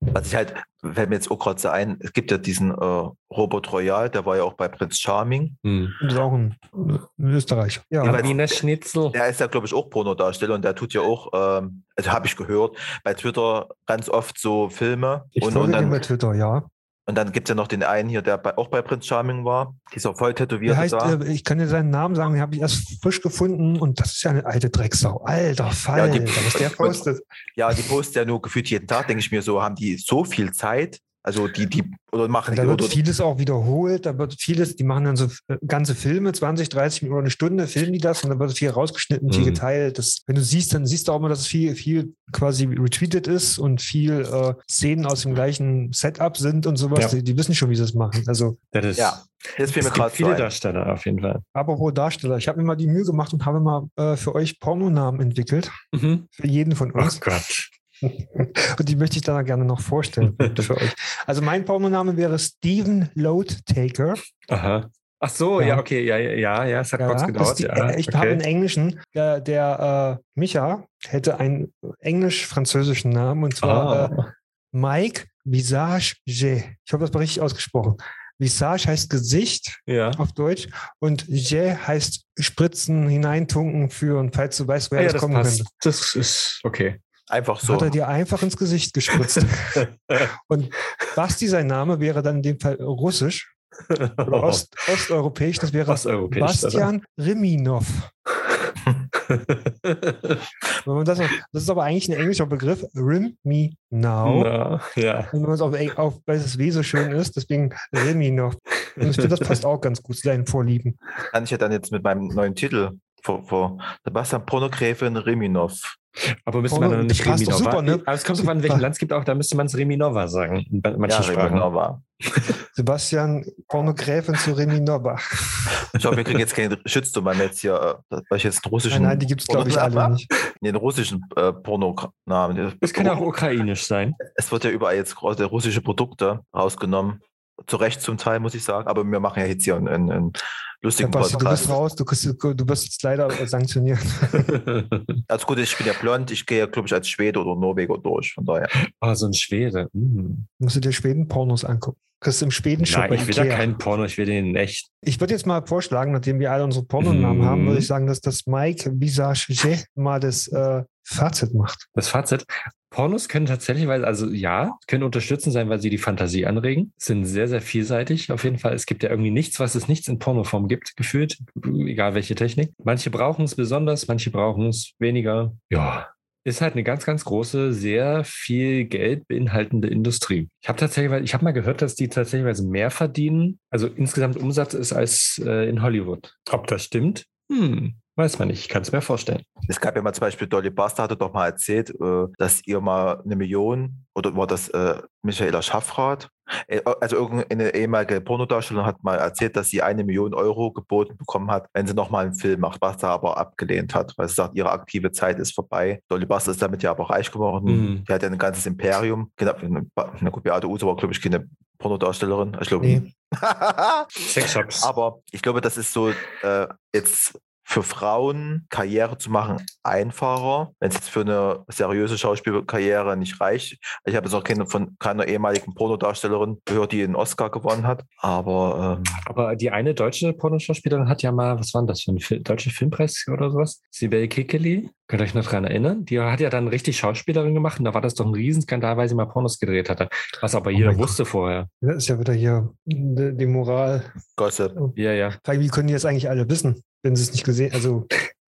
Was ich halt, fällt mir jetzt auch gerade so ein, es gibt ja diesen äh, Robert Royal, der war ja auch bei Prinz Charming. Hm. das ist auch ein, ein Österreicher. Ja, Ja, Wiener Schnitzel. Der ist ja, glaube ich, auch Pornodarsteller und der tut ja auch, ähm, also habe ich gehört, bei Twitter ganz oft so Filme. ich und, folge und dann, bei Twitter, ja. Und dann gibt es ja noch den einen hier, der bei, auch bei Prinz Charming war, dieser voll tätowierte heißt, da. äh, ich kann dir seinen Namen sagen, den habe ich erst frisch gefunden und das ist ja eine alte Drecksau. Alter Fall, die- was der postet. Ja, die posten ja nur gefühlt jeden Tag, denke ich mir so, haben die so viel Zeit? Also die, die, oder machen Da die, wird vieles auch wiederholt, da wird vieles, die machen dann so äh, ganze Filme, 20, 30 Minuten oder eine Stunde, filmen die das und dann wird viel rausgeschnitten, viel Mhm. geteilt. Das, wenn du siehst, dann siehst du auch immer, dass es viel, viel quasi retweetet ist und viel äh, Szenen aus dem gleichen Setup sind und sowas. Ja. Die, die wissen schon, wie sie es machen. Also, Das ist, ja, das es mir gibt viele ein. Darsteller auf jeden Fall. apropos Darsteller, ich habe mir mal die Mühe gemacht und habe mal äh, für euch Pornonamen entwickelt. Mhm. Für jeden von Oh uns. Gott. Und die möchte ich dann gerne noch vorstellen <laughs> für euch. Also mein Pornoname wäre Steven Loadtaker. Aha. Ach so, ja, Ja. okay, ja, ja, ja, ja, es hat kurz das gedauert. die, ja, ich habe einen okay. englischen, der, der äh, Micha hätte einen englisch-französischen Namen und zwar äh, Ah. Mike Visage G. Ich hoffe, das war richtig ausgesprochen. Visage heißt Gesicht ja. auf Deutsch und G heißt Spritzen, hineintunken, führen, falls du weißt, woher Ah, ja, das das kommen passt. könnte. Das ist okay. Einfach so. Hat er dir einfach ins Gesicht gespritzt. <laughs> und Basti, sein Name wäre dann in dem Fall russisch oder Ost, osteuropäisch. Das wäre Osteuropäisch, Bastian Riminov. <laughs> Wenn man das, das ist aber eigentlich ein englischer Begriff. Rim me now. Ja. Und wenn man es auf, auf weil das W so schön ist, deswegen Riminov. Und ich finde, das passt auch ganz gut zu deinen Vorlieben. Kann ich ja dann jetzt mit meinem neuen Titel vor, vor Sebastian Pornogräfin Riminov. Aber müsste Oh, man dann nicht Reminova? super, ne? Aber es kommt drauf an, in welchem Land es gibt auch, da müsste man es Reminova sagen. In manchen Ja, Sprachen. Riminova. <laughs> Sebastian Pornogräfin zu Riminova. Ich hoffe, wir kriegen jetzt keinen Shitstorm, jetzt hier, äh, weil ich jetzt einen russischen, Nein, nein, die gibt es, glaube ich, alle nicht. <laughs> Nee, einen russischen äh, Pornonamen. Das kann auch ukrainisch sein. Es wird ja überall jetzt russische Produkte rausgenommen. Zu Recht zum Teil, muss ich sagen. Aber wir machen ja jetzt hier einen, einen, einen Ja, lustigen Basti, du bist Podcast. raus, du, kriegst- du wirst jetzt leider sanktioniert. <laughs> Also gut, ich bin ja blond. Ich gehe, glaube ich, als Schwede oder Norweger durch. Von daher. Ah, so ein Schwede. Mm. Musst du dir Schweden-Pornos angucken. Kriegst du im Schweden-Shop Nein, ich will da Ikea. keinen Porno, ich will den echt. Ich würde jetzt mal vorschlagen, nachdem wir alle unsere Pornonamen haben, Mhm. würde ich sagen, dass das Mike Visage mal das äh, Fazit macht. Das Fazit. Pornos können tatsächlich, weil, also ja, können unterstützend sein, weil sie die Fantasie anregen. Sind sehr, sehr vielseitig auf jeden Fall. Es gibt ja irgendwie nichts, was es nichts in Pornoform gibt, gefühlt. Egal welche Technik. Manche brauchen es besonders, manche brauchen es weniger. Ja. Ist halt eine ganz, ganz große, sehr viel Geld beinhaltende Industrie. Ich habe tatsächlich, weil ich habe mal gehört, dass die tatsächlich mehr verdienen, also insgesamt Umsatz ist als äh, in Hollywood. Ob das stimmt? Hm, weiß man nicht. Ich kann es mir vorstellen. Es gab ja mal zum Beispiel Dolly Buster hatte doch mal erzählt, äh, dass ihr mal eine Million oder war das äh, Michaela Schaffrath? Äh, Also irgendeine ehemalige Pornodarstellerin hat mal erzählt, dass sie eine Million Euro geboten bekommen hat, wenn sie nochmal einen Film macht, was sie aber abgelehnt hat, weil sie sagt, ihre aktive Zeit ist vorbei. Dolly Buster ist damit ja aber reich geworden. Mhm. Die hat ja ein ganzes Imperium. Genau, na gut, Beate Use war, glaube ich, keine Pornodarstellerin. Ich glaube, Nee. <laughs> Sexshops. aber ich glaube, das ist so äh, jetzt für Frauen Karriere zu machen einfacher, wenn es jetzt für eine seriöse Schauspielkarriere nicht reicht. Ich habe jetzt auch keine, von keiner ehemaligen Pornodarstellerin gehört, die einen Oscar gewonnen hat. Aber ähm, Aber die eine deutsche Pornoschauspielerin hat ja mal, was war denn das für ein Fil deutscher Filmpreis oder sowas? Sibel Kikeli, könnt ihr euch noch daran erinnern? Die hat ja dann richtig Schauspielerin gemacht und da war das doch ein Riesenskandal, weil sie mal Pornos gedreht hatte. Was aber jeder mein wusste vorher. Das ist ja wieder hier die, Moral. Gossip. Ja, ja. Wie können die das eigentlich alle wissen, wenn sie es nicht gesehen Also,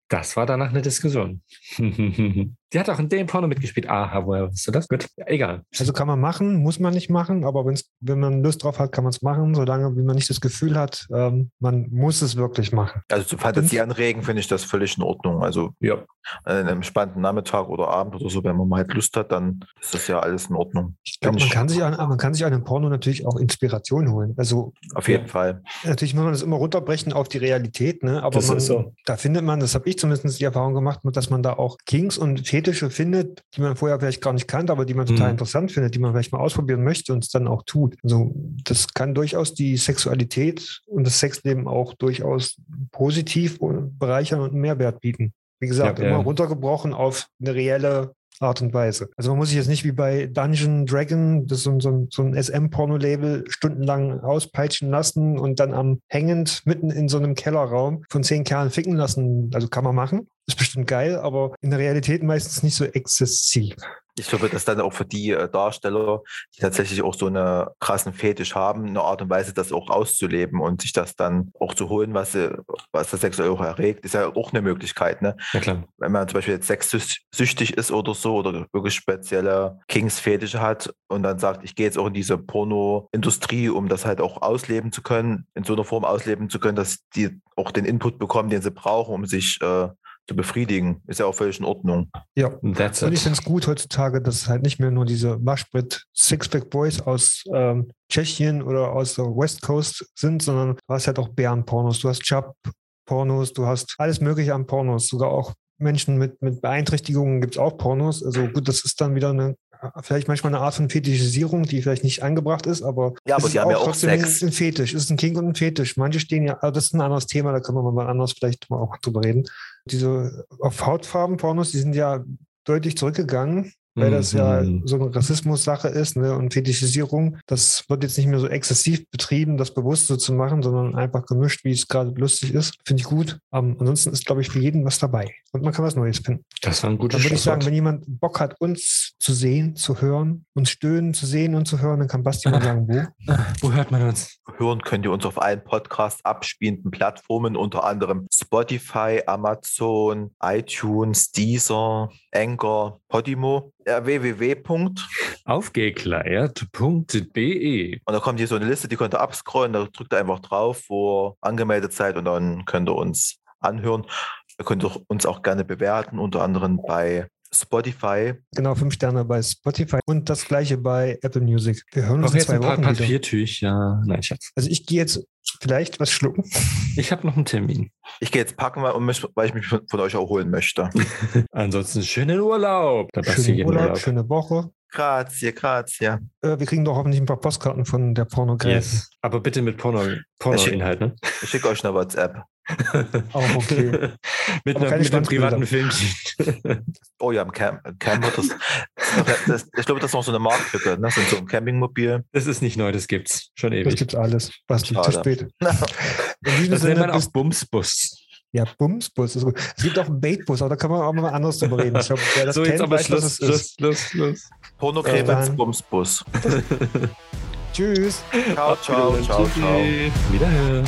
Das war danach eine Diskussion. <laughs> Die hat auch in dem Porno mitgespielt. Aha, woher weißt du das? Gut, ja, egal. also kann man machen, muss man nicht machen, aber wenn's, wenn man Lust drauf hat, kann man es machen, solange wie man nicht das Gefühl hat, ähm, man muss es wirklich machen. Also zum Fantasie anregen finde ich das völlig in Ordnung. Also Ja. an einem entspannten Nachmittag oder Abend oder so, wenn man mal halt Lust hat, dann ist das ja alles in Ordnung. Ich glaube, man kann sich an, man kann sich an einem Porno natürlich auch Inspiration holen. Also Auf jeden Fall. natürlich muss man das immer runterbrechen auf die Realität, ne? Aber Das man, ist so. da findet man, das habe ich zumindest die Erfahrung gemacht, dass man da auch Kings und Fetische findet, die man vorher vielleicht gar nicht kannte, aber die man total Mhm. interessant findet, die man vielleicht mal ausprobieren möchte und es dann auch tut. Also das kann durchaus die Sexualität und das Sexleben auch durchaus positiv bereichern und einen Mehrwert bieten. Wie gesagt, Ja, immer ja. runtergebrochen auf eine reelle Art und Weise. Also man muss sich jetzt nicht wie bei Dungeon Dragon, das ist so ein, so ein, so ein SM-Porno-Label, stundenlang auspeitschen lassen und dann am hängend mitten in so einem Kellerraum von zehn Kerlen ficken lassen. Also kann man machen. Ist bestimmt geil, aber in der Realität meistens nicht so exzessiv. Ich glaube, dass dann auch für die äh, Darsteller, die tatsächlich auch so eine krassen Fetisch haben, eine Art und Weise, das auch auszuleben und sich das dann auch zu holen, was, sie, was das sexuell auch erregt, ist ja auch eine Möglichkeit. Ne? Ja, klar. Wenn man zum Beispiel jetzt sexsüchtig ist oder so oder wirklich spezielle Kings-Fetische hat und dann sagt, ich gehe jetzt auch in diese Porno-Industrie, um das halt auch ausleben zu können, in so einer Form ausleben zu können, dass die auch den Input bekommen, den sie brauchen, um sich äh, zu befriedigen, ist ja auch völlig in Ordnung. Ja. That's Und ich it. finde es gut heutzutage, dass es halt nicht mehr nur diese Waschbrit Sixpack Boys aus ähm, Tschechien oder aus der West Coast sind, sondern du hast halt auch Bärenpornos, du hast Chub-Pornos, du hast alles mögliche an Pornos, sogar auch Menschen mit, mit Beeinträchtigungen gibt es auch Pornos. Also gut, das ist dann wieder eine, vielleicht manchmal eine Art von Fetischisierung, die vielleicht nicht angebracht ist, aber Ja, es aber ist die haben ja auch trotzdem Sex. Ein, ein Fetisch, es ist ein King und ein Fetisch. Manche stehen ja, aber das ist ein anderes Thema, da können wir mal anders vielleicht mal auch drüber reden. Diese auf Hautfarben-Pornos, die sind ja deutlich zurückgegangen, weil das ja Mhm. so eine Rassismus-Sache ist ne? und Fetischisierung. Das wird jetzt nicht mehr so exzessiv betrieben, das bewusst so zu machen, sondern einfach gemischt, wie es gerade lustig ist. Finde ich gut. Ähm, ansonsten ist, glaube ich, für jeden was dabei. Und man kann was Neues finden. Das war ein gutes Dann würde ich sagen, wenn jemand Bock hat, uns zu sehen, zu hören, uns stöhnen, zu sehen und zu hören, dann kann Basti mal sagen, wo. <laughs> Wo hört man uns? Hören könnt ihr uns auf allen Podcast abspielenden Plattformen, unter anderem Spotify, Amazon, iTunes, Deezer, Anchor, Podimo, äh, www. Und da kommt hier so eine Liste, die könnt ihr abscrollen, da drückt ihr einfach drauf, wo ihr angemeldet seid und dann könnt ihr uns anhören. Ihr könnt uns auch gerne bewerten, unter anderem bei Spotify. Genau, fünf Sterne bei Spotify und das gleiche bei Apple Music. Wir hören uns in zwei ein paar Wochen wieder. Papiertücher. Nein, Schatz. Also ich gehe jetzt vielleicht was schlucken. <laughs> Ich habe noch einen Termin. Ich gehe jetzt packen, weil ich mich von von euch erholen möchte. <laughs> Ansonsten schönen Urlaub. Schönen Urlaub, Urlaub. schöne Woche. Grazie, grazie. Äh, wir kriegen doch hoffentlich ein paar Postkarten von der Pornogräfin. Yes. Aber bitte mit Porno, Porno-Inhalt, ne? Ich schicke euch eine WhatsApp. Auch <laughs> okay. mit, einer, mit einem privaten Filmchen. Oh ja, im Camp, Camper, das, das, das, ich glaube, das ist noch so eine Marktlücke, ne? So, so ein Campingmobil. das ist nicht neu, das gibt's schon Das ewig. gibt's alles. Basti, zu spät. <laughs> Das nennt man auch Bumsbus. ja, Bumsbus ist gut. Es gibt auch einen Baitbus, aber da kann man auch mal anderes drüber reden. Ich glaube, wer das so, kennt, jetzt aber weiß, was Schluss, es ist. Schluss, Schluss, Schluss. Bumsbus. <laughs> Tschüss. Ciao, ciao, ciao, ciao. Wiederhören.